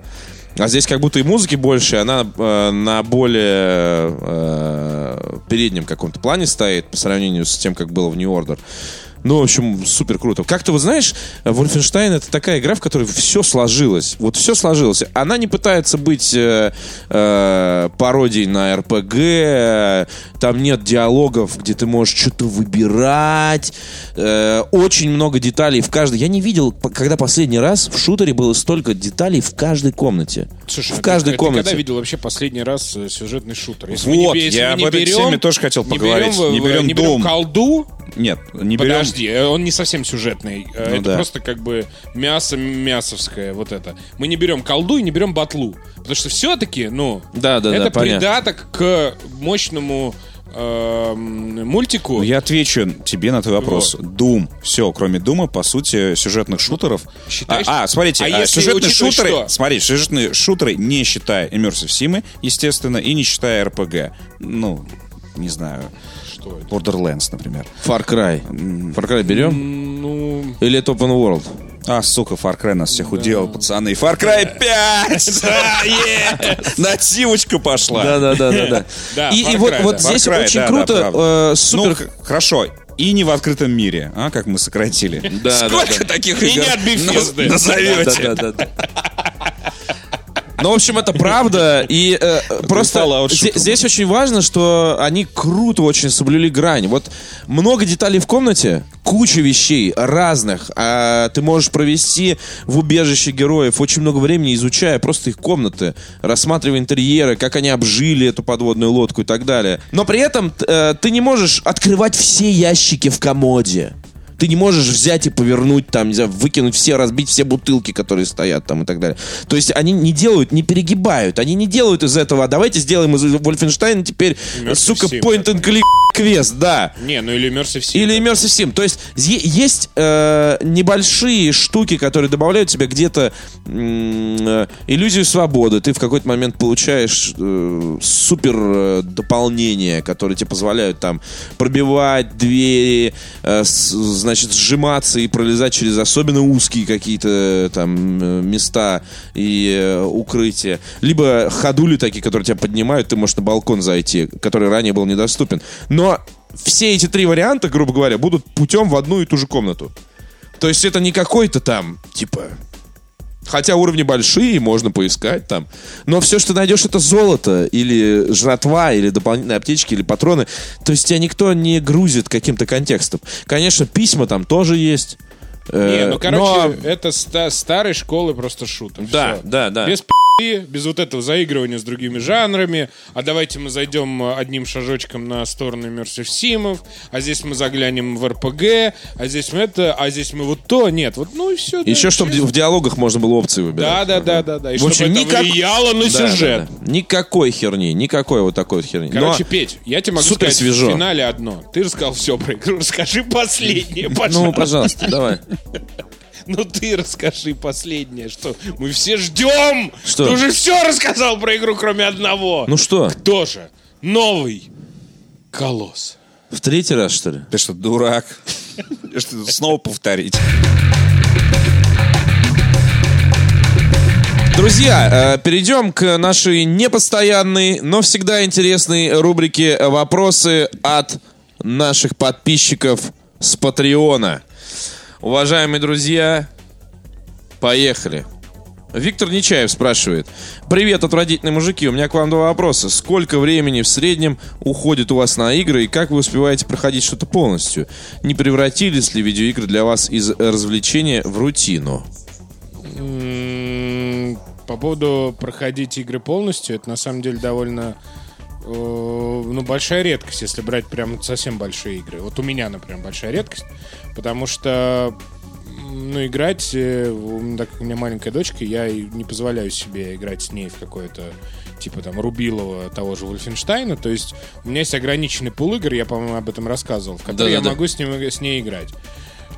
А здесь как будто и музыки больше, она э, на более э, переднем каком-то плане стоит по сравнению с тем, как было в New Order. Ну, в общем, супер круто. Как-то, вот знаешь, Wolfenstein это такая игра, в которой все сложилось. Вот все сложилось. Она не пытается быть э, э, пародией на РПГ. э, Там нет диалогов, где ты можешь что-то выбирать. Э, очень много деталей в каждой. Я не видел, когда последний раз в шутере было столько деталей в каждой комнате. Слушай, в а каждой ты, комнате. ты когда видел вообще последний раз э, сюжетный шутер? Если мы не Вот, если я мы не об этой берем- теме тоже хотел не поговорить. берем, Не берем не берем колду. Нет, не берем... Подожди, э, он не совсем сюжетный. Э, Ну это да. просто как бы мясо мясовское, вот это. Мы не берем колду и не берем батлу. Потому что все-таки, ну, Да, да, да, это понятно. придаток к мощному эм, мультику. Ну, Я отвечу тебе на твой вопрос. Doom. Все, кроме Дума, по сути, сюжетных шутеров. Считаешь? А, а, смотрите, А а сюжетные шутеры. что? Смотрите, сюжетные шутеры, не считая Immersive Sim, естественно, и не считая RPG. Ну, не знаю. Что это? Borderlands, например. Far Cry. Far Cry берем? Ну, Или это Open World? А, сука, Far Cry нас всех уделал, пацаны. Far Cry 5! Нативочка пошла. Да, да, да, да, да. Да, И, и вот, да. здесь очень да, да, круто, э, Ну, супер. хорошо. И не в открытом мире, а, как мы сократили. Да, да, Сколько да. таких И игр не от наз- назовете? Да, да, да, да. Ну, в общем, это правда. И э, просто здесь очень важно, что они круто очень соблюли грань. Вот много деталей в комнате, куча вещей разных. А ты можешь провести в убежище героев очень много времени, изучая просто их комнаты, рассматривая интерьеры, как они обжили эту подводную лодку и так далее. Но при этом э, ты не можешь открывать все ящики в комоде. Ты не можешь взять и повернуть там, не знаю, выкинуть все, разбить все бутылки, которые стоят там и так далее. То есть они не делают, не перегибают. Они не делают из этого, «А давайте сделаем из Вольфенштейна теперь, Immersive сука, Sim point and click квест, да. не, ну или Immersive Sim. Или Immersive Sim. То есть есть э, небольшие штуки, которые добавляют тебе где-то э, иллюзию свободы. Ты в какой-то момент получаешь э, супер э, дополнения, которые тебе позволяют там пробивать двери, э, с- значит, сжиматься и пролезать через особенно узкие какие-то э, там э, места и э, укрытия. Либо ходули такие, которые тебя поднимают, ты можешь на балкон зайти, который ранее был недоступен. Но все эти три варианта, грубо говоря, будут путем в одну и ту же комнату. То есть это не какой-то там, типа... Хотя уровни большие, можно поискать там. Но все, что найдешь, это золото, или жратва, или дополнительные аптечки, или патроны. То есть тебя никто не грузит каким-то контекстом. Конечно, письма там тоже есть. Э, Не, ну, короче, но- это ста- старой школы просто шутер. Да, Всё. да, да. Без без вот этого заигрывания с другими жанрами. А давайте мы зайдем э, одним шажочком на сторону Immersive Симов, а здесь мы заглянем в РПГ, а здесь мы это, а здесь мы вот то. Нет, вот ну и все. Еще, чтобы в диалогах можно было опции выбирать. Да, да, да, да, да. И В общем, чтобы это никак- влияло на Да, да, сюжет. да. Никакой херни, никакой вот такой вот херни. Но- Короче, Петь, я тебе могу супер сказать свежо. в финале одно. Ты рассказал все про игру, расскажи последнее, ну, пожалуйста. пожалуйста, давай. Ну ты расскажи последнее, что мы все ждем. Что? Ты уже все рассказал про игру, кроме одного. Ну что, Тоже новый колосс. в третий раз, что ли? Ты что, дурак? Что, снова повторить? Друзья, э, перейдем к нашей непостоянной, но всегда интересной рубрике «Вопросы от наших подписчиков с Патреона». Уважаемые друзья, поехали. Виктор Нечаев спрашивает. Привет, отвратительные мужики. У меня к вам два вопроса. Сколько времени в среднем уходит у вас на игры и как вы успеваете проходить что-то полностью? Не превратились ли видеоигры для вас из развлечения в рутину? По поводу проходить игры полностью, это на самом деле довольно ну, большая редкость, если брать прям совсем большие игры. Вот у меня, например, большая редкость, потому что ну, играть, э, так как у меня маленькая дочка, я не позволяю себе играть с ней в какое-то типа там Рубилова того же Вольфенштейна, то есть у меня есть ограниченный пул игр, я, по-моему, об этом рассказывал, в которые я Да-да-да. могу с, ним, с ней играть.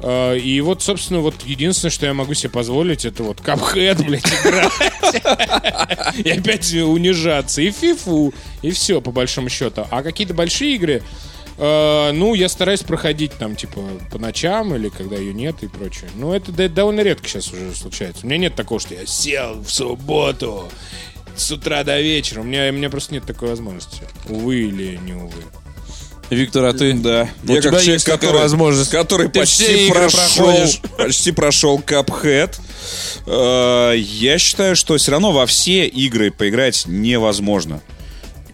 Э, И вот, собственно, вот единственное, что я могу себе позволить, это вот Cuphead, блядь, играть. И опять унижаться. И фифу. И все, по большому счету. А какие-то большие игры, э, ну, я стараюсь проходить там, типа, по ночам или когда ее нет и прочее. Ну, это довольно редко сейчас уже случается. У меня нет такого, что я сел в субботу с утра до вечера. У меня, у меня просто нет такой возможности. Увы или не увы. Виктор, а ты? Да. У тебя есть такая возможность. который Ты все почти прошел, проходишь. почти прошел Cuphead. Э, Я считаю, что все равно во все игры поиграть невозможно.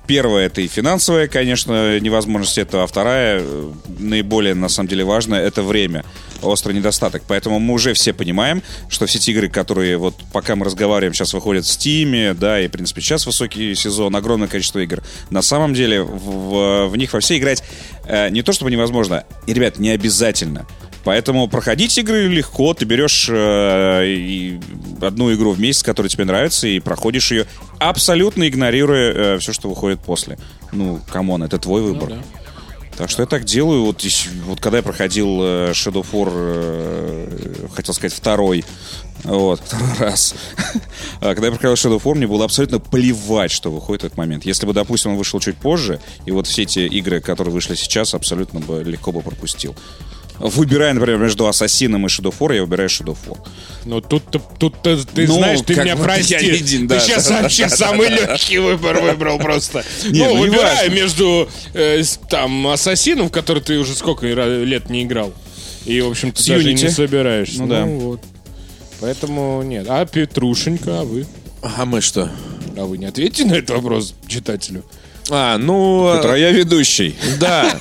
Первая это и финансовая, конечно, невозможность этого, а вторая, э, наиболее, на самом деле, важная, это время. Острый недостаток. Поэтому мы уже все понимаем, что все эти игры, которые вот пока мы разговариваем, сейчас выходят в Steam, да, и, в принципе, сейчас высокий сезон, огромное количество игр. На самом деле, в, в- в них во все играть э, не то чтобы невозможно, и, ребят, не обязательно. Поэтому проходить игры легко, ты берешь э, одну игру в месяц, которая тебе нравится, и проходишь ее, абсолютно игнорируя все, что выходит после. Ну, come on, это твой выбор. Так что я так делаю. Вот, вот когда я проходил э, Shadow of War, э, хотел сказать, второй, вот, второй раз. А когда я проходил Shadow of War, мне было абсолютно плевать, что выходит этот момент. Если бы, допустим, он вышел чуть позже, и вот все эти игры, которые вышли сейчас, абсолютно бы легко бы пропустил. Выбирая, например, между Ассасином и War, я выбираю War. Ну, тут-то, тут-то ты Ну, знаешь, ты меня прости. я един, да, ты сейчас да, вообще да, самый легкий выбор выбрал просто. Не, ну, ну, важно. между э, там Ассасином, в который ты уже сколько лет не играл. И, в общем-то, С даже Unity. не собираешься. Ну да. вот. Поэтому нет. А Петрушенька, а вы? А мы что? А вы не ответите на этот вопрос читателю? А, ну... Петр, а я ведущий. Да.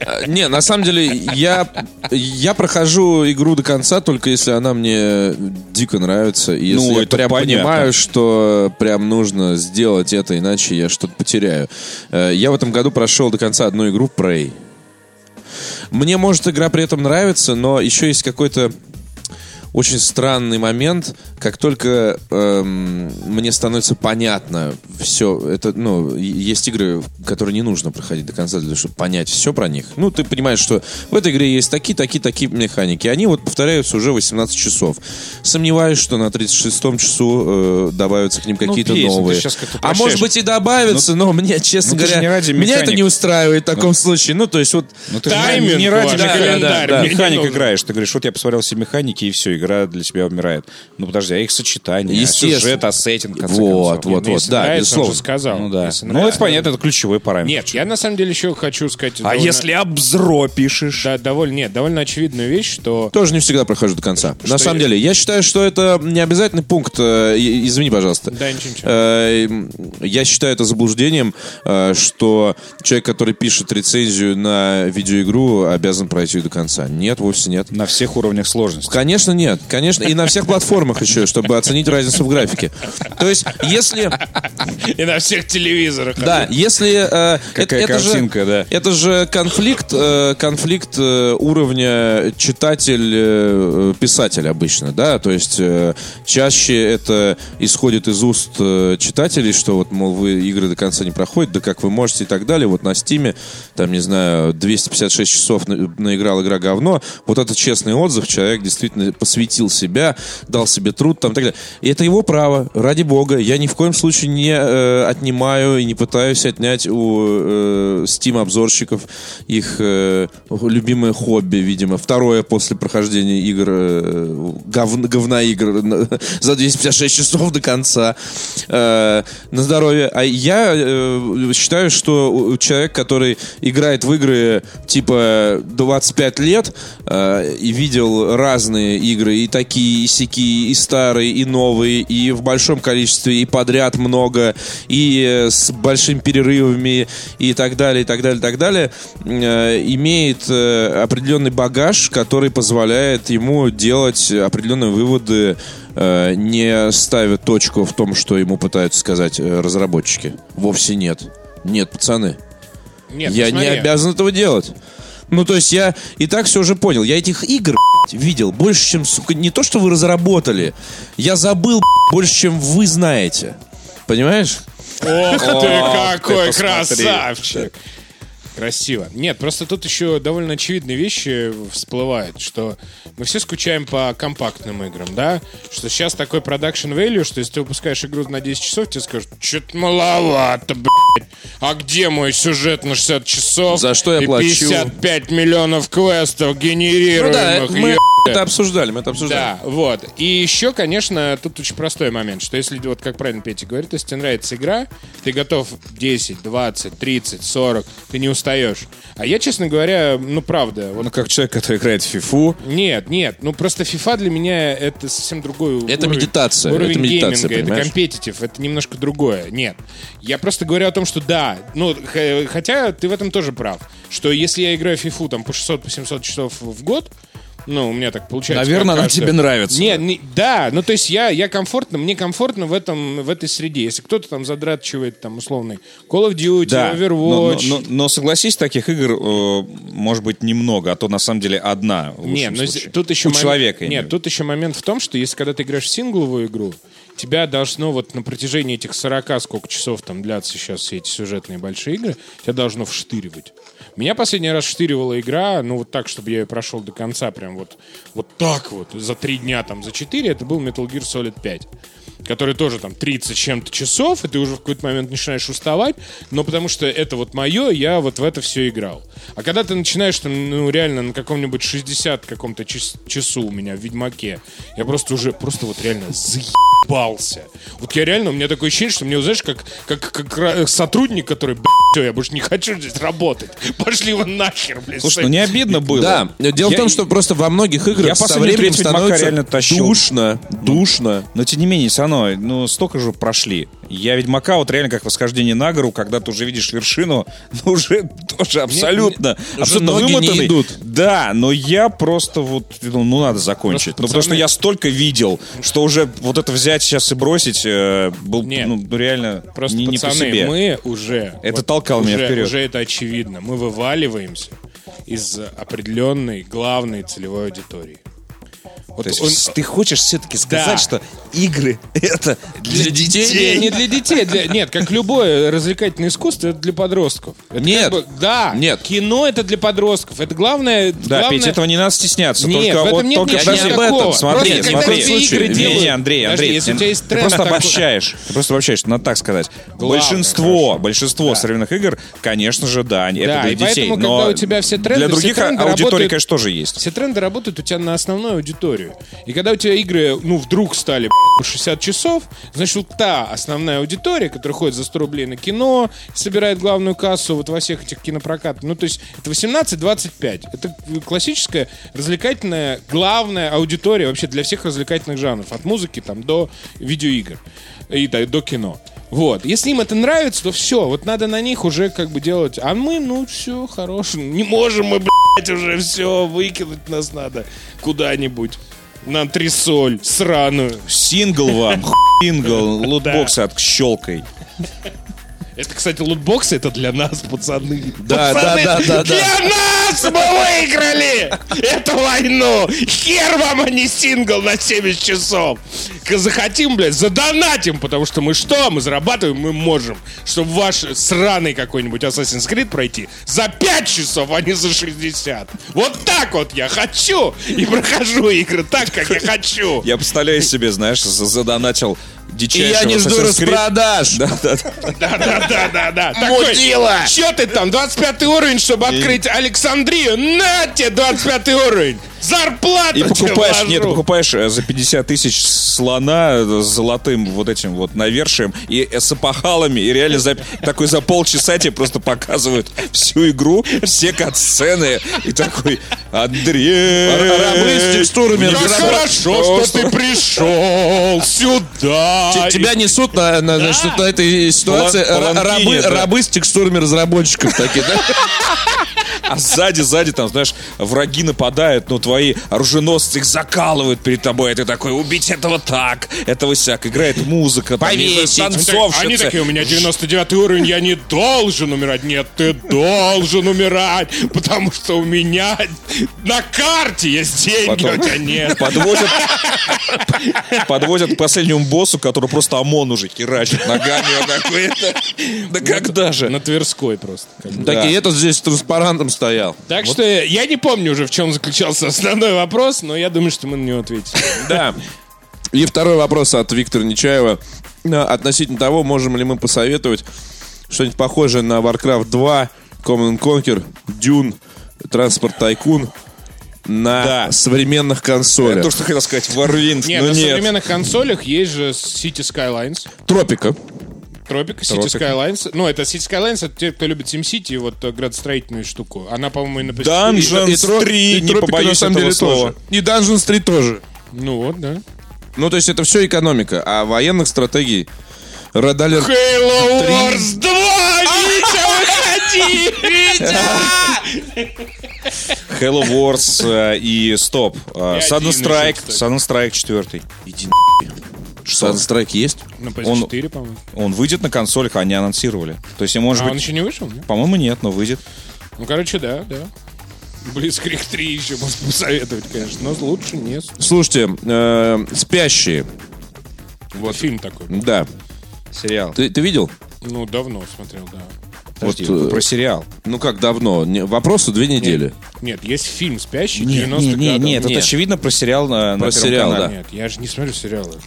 Э, Не, на самом деле, я, я прохожу игру до конца, только если она мне дико нравится. И если Ну, я это прям понятно. понимаю, что прям нужно сделать это, иначе я что-то потеряю. Э, Я в этом году прошел до конца одну игру Prey. Мне, может, игра при этом нравится, но еще есть какой-то очень странный момент, как только эм, мне становится понятно все, это, ну, есть игры, которые не нужно проходить до конца, для того, чтобы понять все про них. Ну, ты понимаешь, что в этой игре есть такие, такие, такие механики. Они вот повторяются уже 18 часов. Сомневаюсь, что на 36-м часу э, добавятся к ним какие-то песня, ты новые. А может быть и добавятся, но мне, честно ну, говоря, не ради меня это не устраивает в таком случае. Ну, то есть вот Ну, ты же Тайминг не ради да, мне не механик нужен. играешь. Ты говоришь, вот я посмотрел все механики, и все, игра для тебя умирает. Ну, подожди, а их сочетание, а сюжет, а сеттинг, в конце Вот, концов. вот, Ну, вот, да, нравится, он безусловно. же сказал. Ну да. Если Ну, нравится, это понятно, это ключевой параметр. Нет, я на самом деле еще хочу сказать... А довольно- если обзро пишешь? Да, довольно, нет, довольно очевидную вещь, что... Тоже не всегда прохожу до конца. На самом я- деле, я считаю, что это не обязательный пункт. э, Извини, пожалуйста. Да, ничего, ничего. Э, Я считаю это заблуждением, э, что человек, который пишет рецензию на видеоигру, обязан пройти ее до конца. Нет, вовсе нет. На всех уровнях сложности. Конечно, нет. Конечно, и на всех платформах еще, чтобы оценить разницу в графике. То есть, если... И на всех телевизорах. Да, если... э, Какая это, это же- картинка, да. Это же конфликт, э, конфликт э, уровня читатель-писатель обычно, да, то есть э, чаще это исходит из уст э, читателей, что вот, мол, вы игры до конца не проходят, да как вы можете и так далее. Вот на Стиме, там, не знаю, 256 часов на- наиграл игра говно, вот это честный отзыв, человек действительно посвятил посвятил себя, дал себе труд там и так далее. И это его право, ради бога. Я ни в коем случае не э, отнимаю и не пытаюсь отнять у э, Steam-обзорщиков их э, любимое хобби, видимо. Второе после прохождения игр, э, гов, говна игр за 256 часов до конца. Э, на здоровье. А я э, считаю, что человек, который играет в игры типа 25 лет э, и видел разные игры, и такие, и сякие, и старые, и новые, и в большом количестве, и подряд много, и э, с большими перерывами, и так далее, и так далее, и так далее, э, имеет э, определенный багаж, который позволяет ему делать определенные выводы, не ставя точку в том, что ему пытаются сказать разработчики. Вовсе нет. Нет, пацаны. Нет, я ну, не обязан этого делать. Ну, то есть я и так все уже понял. Я этих игр блядь, видел больше, чем, сука, не то, что вы разработали. Я забыл блядь, больше, чем вы знаете. Понимаешь? Ох ты, какой красавчик! Красиво. Нет, просто тут еще довольно очевидные вещи всплывают, что мы все скучаем по компактным играм, да? Что сейчас такой production value, что если ты выпускаешь игру на 10 часов, тебе скажут, что-то маловато, блядь. А где мой сюжет на 60 часов? За что я и плачу?» 55 миллионов квестов Ну генерируемых. да, это мы это обсуждали, мы это обсуждали. да, вот. И еще, конечно, тут очень простой момент, что если, вот как правильно Петя говорит, если тебе нравится игра, ты готов 10, 20, 30, 40, ты не устаешь. А я, честно говоря, ну правда, вот Ну, как человек, который играет в фифу, нет, нет, ну просто FIFA для меня это совсем другой Это уровень, медитация, уровень это медитация, гейминга, это понимаешь? компетитив, это немножко другое. Нет, я просто говорю о том, что да, ну хотя ты в этом тоже прав, что если я играю в FIFA там по 600, по 700 часов в год, ну, у меня так получается. Наверное, она что. тебе нравится. Нет, не- да, ну то есть я, я комфортно, мне комфортно в этом, в этой среде. Если кто-то там задрачивает там условный Call of Duty, да. Но, Overwatch, но- но- но согласись, таких игр э, может быть немного, а то на самом деле одна. В Нет, но случае. тут еще У мом- человека. Нет, тут еще момент в том, что если когда ты играешь в сингловую игру, тебя должно вот на протяжении этих 40 сколько часов там длятся сейчас все эти сюжетные большие игры, тебя должно вштыривать. Меня последний раз штыривала игра, ну вот так, чтобы я ее прошел до конца, прям вот, вот так вот, за три дня, там, за четыре, это был Metal Gear Solid 5 который тоже там 30 с чем-то часов, и ты уже в какой-то момент начинаешь уставать, но потому что это вот мое, я вот в это все играл. А когда ты начинаешь там, ну, реально на каком-нибудь 60 каком-то час- часу у меня в Ведьмаке, я просто уже, просто вот реально заебался. Вот я реально, у меня такое ощущение, что мне, знаешь, как, как, как сотрудник, который, все, я больше не хочу здесь работать. Пошли вы нахер, блядь. Слушай, ну не обидно было. Да, дело Я- в том, что просто во многих играх Я со временем становится реально тащил. душно, душно. Но тем не менее, все равно, ну, столько же прошли. Я Ведьмака вот реально как восхождение на гору, когда ты уже видишь вершину, ну, уже тоже абсолютно, уже абсолютно ноги не вымотанный. идут. Да, но я просто вот, ну, надо закончить. Просто, ну, потому что пацаны- я столько видел, что уже вот это взять сейчас и бросить э, был, Нет. ну, реально Просто, не, не по пацаны, себе. мы уже... Это толкало меня уже- вперед. Уже это очевидно. Мы вываливаемся из определенной главной целевой аудитории. Вот есть он- ты хочешь все-таки сказать, Да. что игры это Для детей? Не, не для детей. для- нет, как любое развлекательное искусство, это для подростков. Это как Нет. бы- да. Нет. Кино это для подростков. Это главное... Да, главное... Петь, этого не надо стесняться. Нет, только в этом вот, нет только ничего подожди. такого. Смотри, Просто смотри. игры не, не, Андрей, Подожди, Андрей, тебя есть ты тренд просто такой- обобщаешь. Ты просто обобщаешь, надо так сказать. Главное, большинство, хорошо. большинство Да. современных игр, конечно же, да, это Да, для и детей. поэтому, но когда у тебя все тренды, для других работают- конечно, тоже есть. Все тренды работают у тебя на основную аудиторию. И когда у тебя игры, ну, вдруг стали по 60 часов, значит, вот та основная аудитория, которая ходит за 100 рублей на кино, собирает главную кассу вот во всех этих кинопрокатах, ну, то есть это 18-25. Это классическая развлекательная главная аудитория вообще для всех развлекательных жанров. От музыки там до видеоигр и до, до кино. Вот. Если им это нравится, то все. Вот надо на них уже как бы делать. А мы, ну, все, хорошо. Не можем мы, блядь, уже все, выкинуть нас надо куда-нибудь. На трисоль сраную. Сингл вам, сингл, лутбоксы от щелкой. Это, кстати, лутбоксы, это для нас, пацаны. Да, Пацаны, да, да, да, да. Для нас мы выиграли эту войну. Хер вам, а не сингл на 70 часов. Захотим, блядь, задонатим, потому что мы что? Мы зарабатываем, мы можем. Чтобы ваш сраный какой-нибудь Assassin's Creed пройти за 5 часов, а не за 60. Вот так вот я хочу. И прохожу игры так, как я хочу. Я представляю себе, знаешь, за- задонатил И дичайшего я не жду Assassin's Creed. распродаж. Да, да, да. Да-да-да-да-да. Мудила! Че ты там, 25 уровень, чтобы открыть Александрию? На тебе 25 уровень! Зарплату И покупаешь, нет, ты покупаешь э, за 50 тысяч слона с золотым вот этим вот навершием и э, с опахалами, и реально за, такой за полчаса тебе просто показывают всю игру, все катсцены, и такой, Андрей... Рабы с текстурами Как хорошо, что ты пришел сюда. Тебя несут на, на, значит, на этой ситуации паланкине, рабы, рабы с текстурами разработчиков такие, да? А сзади, сзади там, знаешь, враги нападают, но твои оруженосцы их закалывают перед тобой, и ты такой, убить этого так, этого сяк. Играет музыка, там, Повесить. Они, так- танцовщицы. они такие, у меня 99 уровень, я не должен умирать. Нет, ты должен умирать, потому что у меня на карте есть деньги, Потом- а у тебя нет. Подводят, подводят к последнему боссу, который просто ОМОН уже херачит ногами. Он такой, «Это- да когда же? На Тверской просто. как бы. Так и этот здесь с транспарантом стоял. Так что я не помню уже, в чем заключался основной вопрос, но я думаю, что мы на него ответили. Да. И второй вопрос от Виктора Нечаева. А, Относительно того, можем ли мы посоветовать что-нибудь похожее на Warcraft 2, Command and Conquer, Dune, Transport Tycoon на Да. современных консолях. То, что хотел сказать, Warwind, Нет, но на нет. современных консолях есть же City Skylines. Тропика. Тропика, City Тропика. Skylines. Ну, это City Skylines, это те, кто любит SimCity, вот э, градостроительную штуку. Она, по-моему, и на. Dungeons И Тро- 3, и не побоюсь на самом деле слова. тоже. И Dungeons 3 тоже. Ну вот, да. Ну, то есть это все экономика. А военных стратегий Alert Halo. Wars 2! Витя, выходи! Витя! Halo Wars и стоп. э, И Sudden один Strike, еще, кстати. Sudden 4. Sunstrike есть? На Он- PS4, по-моему. Он выйдет на консолях, они анонсировали. То есть, может А он быть, еще не вышел, нет? по-моему, нет, но выйдет. Ну, короче, да, да. Блицкрик 3 еще можно посоветовать, конечно, но лучше не. Слушайте, э, спящие. Вот фильм такой. Да. Сериал. Ты, ты видел? Ну, давно смотрел, да. Подожди, вот, э, про сериал. Ну как давно? Не- вопросу две недели. Нет, есть фильм «Спящий» Нет, 90 нет, нет, годов. нет, это Нет. очевидно про сериал на, на Про Первом сериал, канале. да. Нет, я же не смотрю сериалы.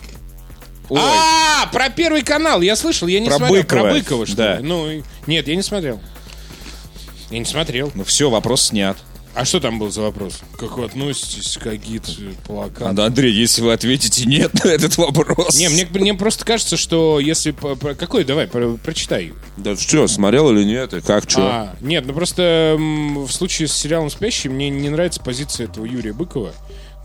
Ой. А, про Первый канал, я слышал, я не Про смотрел. Быкова. Про Быкова, что Да. ли? Ну, нет, я не смотрел. Я не смотрел. Ну все, вопрос снят. А что там был за вопрос? Как вы относитесь к агит плакату? А, да, Андрей, если вы ответите нет на этот вопрос. Не, мне, мне просто кажется, что если... Какой? Давай, про- прочитай. Да что, смотрел или нет? И как, что? А, нет, ну просто в случае с сериалом «Спящий» мне не нравится позиция этого Юрия Быкова,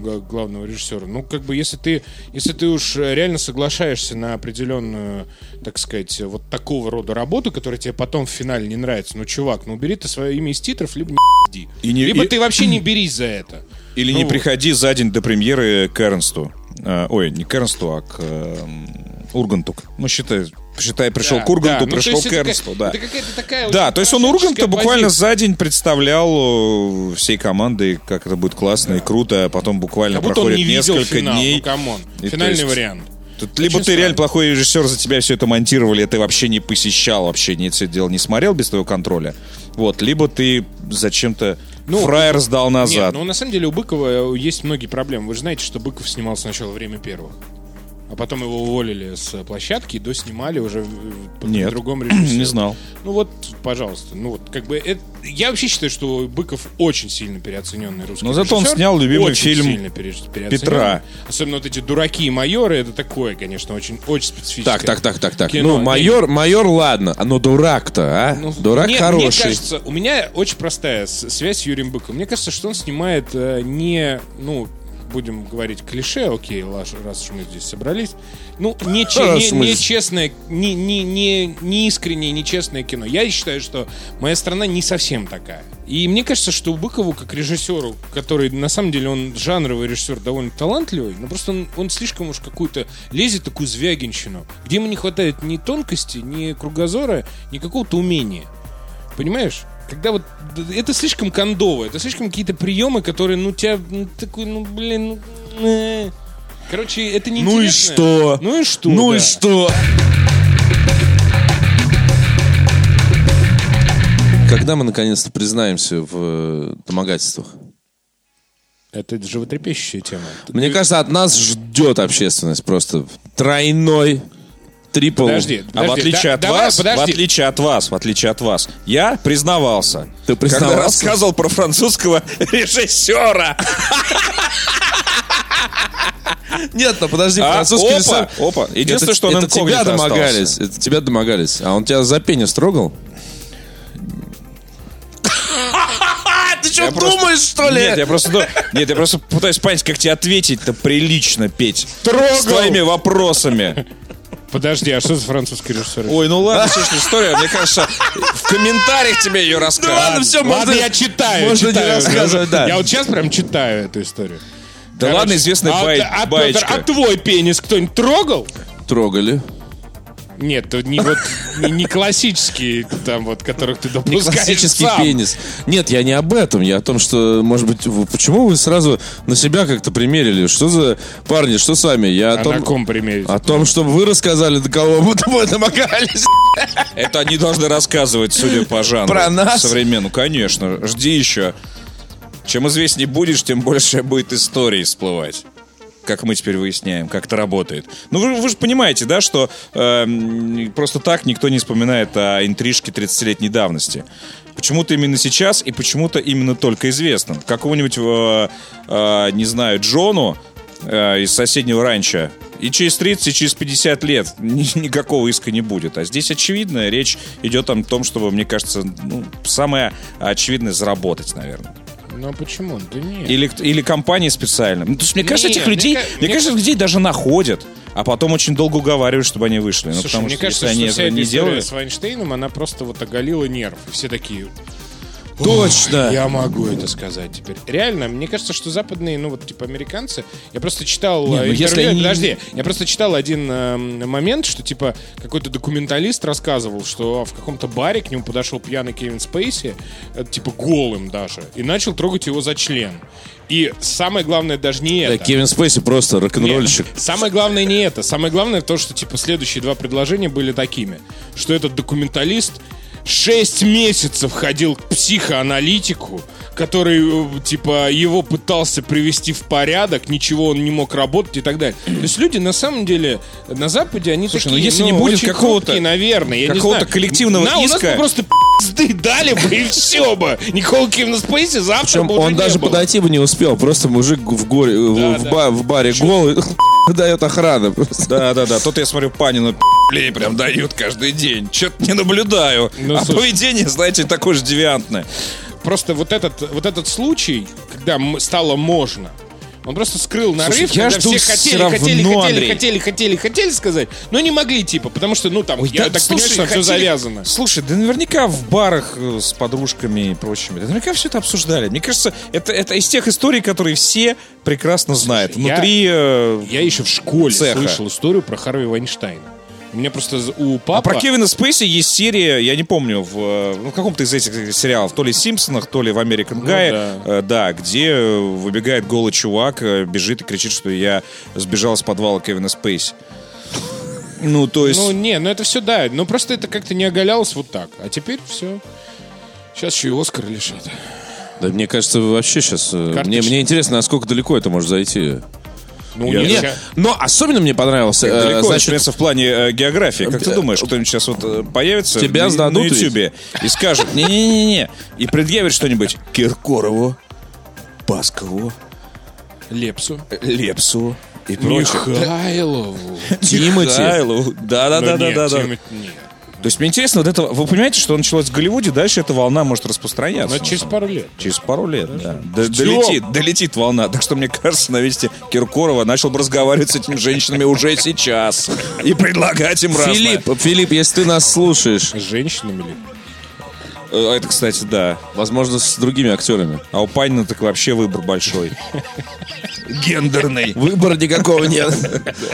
главного режиссера. Ну, как бы, если ты, если ты уж реально соглашаешься на определенную, так сказать, вот такого рода работу, которая тебе потом в финале не нравится, ну, чувак, ну, убери ты свое имя из титров, либо не. И не- либо и- ты вообще не берись за это. Или Ну не вот. приходи за день до премьеры к Эрнсту. А, ой, не к Эрнсту, а к эм, Урганту. Ну, считай, считай, пришел Да, к Урганту, да. Ну, пришел есть к Эрнсту, да. Такая Да, то есть он Урганта буквально за день представлял э, всей командой, как это будет классно и круто, а потом буквально Как будто он проходит не несколько финал, дней. ну, come on. И Финальный есть- вариант. Тут либо Очень ты реально плохой режиссер, за тебя все это монтировали, а ты вообще не посещал, вообще не это дело не смотрел без твоего контроля. Вот, либо ты зачем-то Ну, фраер сдал Нет, назад. ну на самом деле у Быкова есть многие проблемы. Вы же знаете, что Быков снимал сначала «Время первых». А потом его уволили с площадки и доснимали уже в- Нет, другом режиссере. не знал. Ну вот, пожалуйста. Ну вот, как бы это... Я вообще считаю, что Быков очень сильно переоцененный русский Но зато он режиссер. снял любимый Очень фильм сильно пере-. Петра. Особенно вот эти дураки и майоры, это такое, конечно, очень, очень специфическое. Так, так, так, так, так. Кино. Ну, майор, майор, ладно. Но дурак-то, а? Ну, Дурак мне, хороший. Мне кажется, у меня очень простая связь с Юрием Быковым. Мне кажется, что он снимает э, не, ну, будем говорить клише, окей, лаш- раз уж мы здесь собрались. Ну, не, че- Раз не- не честное, не, не, не, не искреннее, нечестное кино. Я считаю, что моя страна не совсем такая. И мне кажется, что Быкову, как режиссеру, который, на самом деле, он жанровый режиссер, довольно талантливый, но просто он, он слишком уж какую-то лезет такую звягинщину, где ему не хватает ни тонкости, ни кругозора, ни какого-то умения. Понимаешь? Когда вот это слишком кондово, это слишком какие-то приемы, которые, ну, тебя, ну, такой, ну, блин, ну, э. короче, это не Ну и что? Ну и что? Ну и да. что? Когда мы наконец-то признаемся в э, домогательствах? Это животрепещущая тема. Мне кажется, от нас ждет общественность просто тройной трипл. Подожди, А в подожди, отличие да- от давай, вас, в подожди. отличие от вас, в отличие от вас, я признавался. Ты признавался? Когда рассказывал про французского режиссера. Нет, ну подожди, А, французский опа, режиссер- опа. Единственное, это, что он это тебя домогались. остался. Это тебя домогались. А он тебя за пенис трогал? Ты что, Я просто- думаешь, что ли? Нет, я просто, ду- нет, я просто пытаюсь понять, как тебе ответить-то прилично, Петь. Трогал. С твоими вопросами. Подожди, а что за французский режиссер? Ой, ну ладно, слушай, история, мне кажется, в комментариях тебе ее расскажут. ладно, всё, Ладно, можно- я читаю, можно не рассказывать, да. Я вот сейчас прям читаю эту историю. Да ладно, известная а, бай- а- а- баечка. а твой пенис кто-нибудь трогал? Трогали. Нет, то не вот не, не классический, там вот, которых ты Не допускаешь классический сам. пенис. Нет, я не об этом. Я о том, что, может быть, вы- почему вы сразу на себя как-то примерили? Что за парни, что с вами? Я о А том, на ком примерить? о том, чтобы вы рассказали, до кого мы тобой домогались. Это они должны рассказывать, судя по жанру. Про нас? Современную, конечно. Жди еще. Чем известнее будешь, тем больше будет историй всплывать. Как мы теперь выясняем, как это работает. Ну, вы, вы же понимаете, да, что эм, просто так никто не вспоминает о интрижке 30-летней давности. Почему-то именно сейчас и почему-то именно только известным. Какому-нибудь, э, э, не знаю, Джону э, из соседнего ранчо и через 30, и через 50 лет ни- никакого иска не будет. А здесь очевидно, речь идет о том, чтобы, мне кажется, ну, самое очевидное заработать, наверное. Ну а почему? Да нет. Или, или компании специально. Ну, то есть, мне кажется, этих мне людей, ка- мне, мне кажется, людей даже находят, а потом очень долго уговаривают, чтобы они вышли. Ну, Слушай, потому мне что кажется, если что они вся этого эта не история с Вайнштейном, она просто вот оголила нерв. И все такие, Точно. Я могу это сказать теперь. Реально, мне кажется, что западные, ну вот типа американцы, я просто читал Не, э, ну, если интервью, они- подожди, я просто читал один э, момент, что типа какой-то документалист рассказывал, что в каком-то баре к нему подошел пьяный Кевин Спейси, э, типа голым даже, и начал трогать его за член. И самое главное даже не Да, это. Кевин Спейси просто рок-н-ролльщик. Самое главное не это. Самое главное то, что типа следующие два предложения были такими. Что этот документалист 6 месяцев ходил к психоаналитику, который, э, типа, его пытался привести в порядок, ничего он не мог работать и так далее. То есть люди, на самом деле, на Западе, они Слушай, такие, ну, если не будет очень какого-то- наверное, я какого-то коллективного На, у нас иска- просто пизды дали бы, и все бы. Никакого Кевина Спейси завтра Причем бы уже он не даже было. подойти бы не успел. Просто мужик в, горе, в- Да, в, да. ба- в баре голый дает охрана. Да, да, да. Тут я смотрю, Панину прям дают каждый день. Что-то не наблюдаю. Ну, а слушай. поведение, знаете, такое же девиантное. просто вот этот, вот этот случай, когда стало можно, он просто скрыл нарыв, Слушай, я когда жду все хотели, равно, хотели, хотели, Андрей. хотели, хотели, хотели сказать, но не могли, типа, потому что, ну, там, я да, так слушай, понимаю, что там все хотели- завязано. Слушай, да наверняка в барах э, с подружками и прочими, да наверняка все это обсуждали. Мне кажется, это, это из тех историй, которые все прекрасно знают. Слушай, я- Внутри... э, Я еще в школе Цеха. слышал историю про Харви Вайнштейна. У меня просто у А папы... про Кевина Спейси есть серия, я не помню, в э, ну, каком-то из этих сериалов, то ли «Симпсонах», то ли в «Американ Гай», да. э, да, где э, выбегает голый чувак, э, бежит и кричит, что я сбежал из подвала Кевина Спейси. Ну, то есть... Ну, не, ну это все, да, ну просто это как-то не оголялось вот так. А теперь все. Сейчас еще и Оскар лишат. Да, мне кажется, вообще сейчас... Мне, Карточный. мне интересно, насколько далеко это может зайти. Ну, Я- ща- но особенно мне понравился... Э, далеко, значит, в плане э, географии. Как ты э, думаешь, кто-нибудь сейчас вот э, появится Тебя на, сдадут на? Ютьюбе и скажет не-не-не-не, и предъявит что-нибудь Киркорову, Баскову, Лепсу. Лепсу и прочее. Михайлову. Тимати. Михайлову. Да-да-да-да-да. То есть мне интересно, вот это, вы понимаете, что началось в Голливуде, дальше эта волна может распространяться. Но через пару лет. Через пару лет, да. Д- долетит, долетит волна. Так что, мне кажется, на месте Киркорова начал бы разговаривать с этими женщинами уже сейчас. И предлагать им разное. Филипп, Филипп, если ты нас слушаешь, С женщинами ли? Э, Это, кстати, да. возможно, с другими актерами. А у Панина так вообще выбор большой. Гендерный. Выбора никакого нет.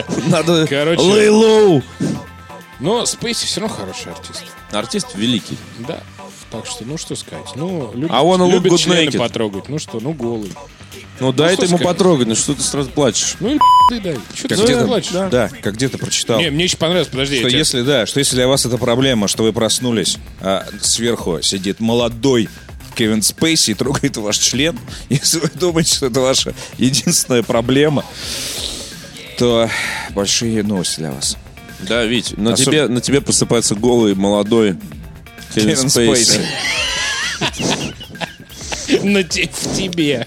Надо Короче- low. Но Спейси все равно хороший артист. Артист великий. Да. Так что, ну что сказать. Ну, любит, I wanna look любит good члены naked. потрогать. Ну что, ну голый. Ну дай что ты ему сказать? потрогать, ну что ты сразу плачешь? Ну и ты дай. Что ты Как сразу где-то, плачешь? да. как где-то прочитал. Не, мне очень понравилось, подожди. Что тебя- если, да, что если для вас это проблема, что вы проснулись, а сверху сидит молодой Кевин Спейси и трогает ваш член, если вы думаете, что это ваша единственная проблема, то большие новости для вас. Да, Вить, на, Особ- тебе, на тебе просыпается голый, молодой Кевин, Спейси. На тебе.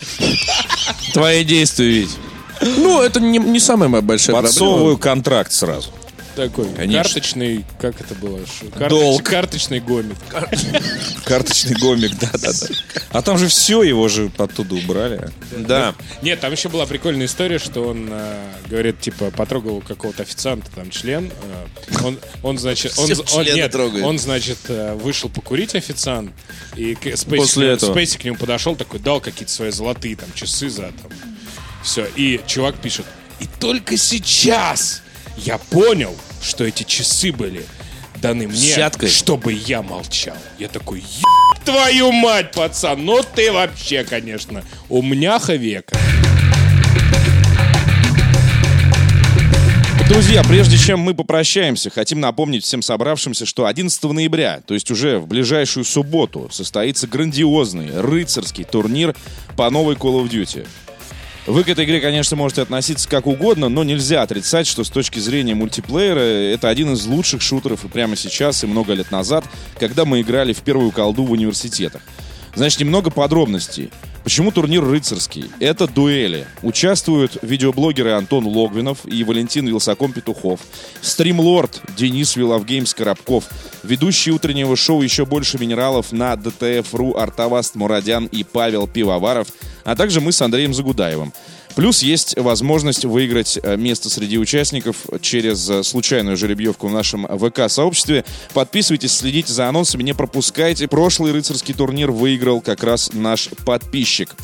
Твои действия, Вить. Ну, это не, не самая моя большая Подсовываю проблема. контракт сразу. Такой Конечно. карточный, как это было? Карточ- Долг. Карточный гомик. Карточный гомик, да-да-да. А там же все, его же оттуда убрали. Да. Нет, там еще была прикольная история, что он э, говорит, типа, потрогал какого-то официанта, там, член. э, он, он, значит, он, он- нет, трогает. он, значит, э, вышел покурить официант, и. Спейси к нему подошел, такой, дал какие-то свои золотые там часы за там. Все. И чувак пишет, и только сейчас я понял, что эти часы были даны мне, Взяткой. чтобы я молчал. Я такой, «Еб твою мать, пацан, ну ты вообще, конечно, умняха века. Друзья, прежде чем мы попрощаемся, хотим напомнить всем собравшимся, что 11 ноября, то есть уже в ближайшую субботу, состоится грандиозный рыцарский турнир по новой Call of Duty. Вы к этой игре, конечно, можете относиться как угодно, но нельзя отрицать, что с точки зрения мультиплеера это один из лучших шутеров и прямо сейчас, и много лет назад, когда мы играли в первую колду в университетах. Значит, немного подробностей. Почему турнир рыцарский? Это дуэли. Участвуют видеоблогеры Антон Логвинов и Валентин Wylsacom Петухов, стримлорд Денис WELOVEGAMES Коробков, ведущий утреннего шоу «Еще больше минералов» на DTF.ru Артавазд Мурадян и Павел Пивоваров, а также мы с Андреем Загудаевым. Плюс есть возможность выиграть э, место среди участников через э, случайную жеребьевку в нашем ВК-сообществе. Подписывайтесь, следите за анонсами, не пропускайте. Прошлый рыцарский турнир выиграл как раз наш подписчик.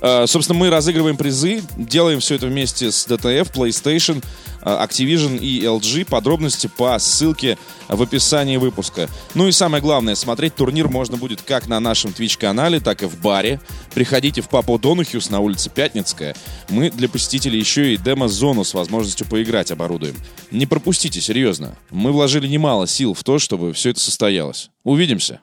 Э, Собственно, мы разыгрываем призы, делаем все это вместе с DTF, PlayStation, э, Activision и LG. Подробности по ссылке в описании выпуска. Ну и самое главное, смотреть турнир можно будет как на нашем Twitch-канале, так и в баре. Приходите в Папу Донухюс на улице Пятницкая. Мы для посетителей еще и демо-зону с возможностью поиграть оборудуем. Не пропустите, серьезно. Мы вложили немало сил в то, чтобы все это состоялось. Увидимся.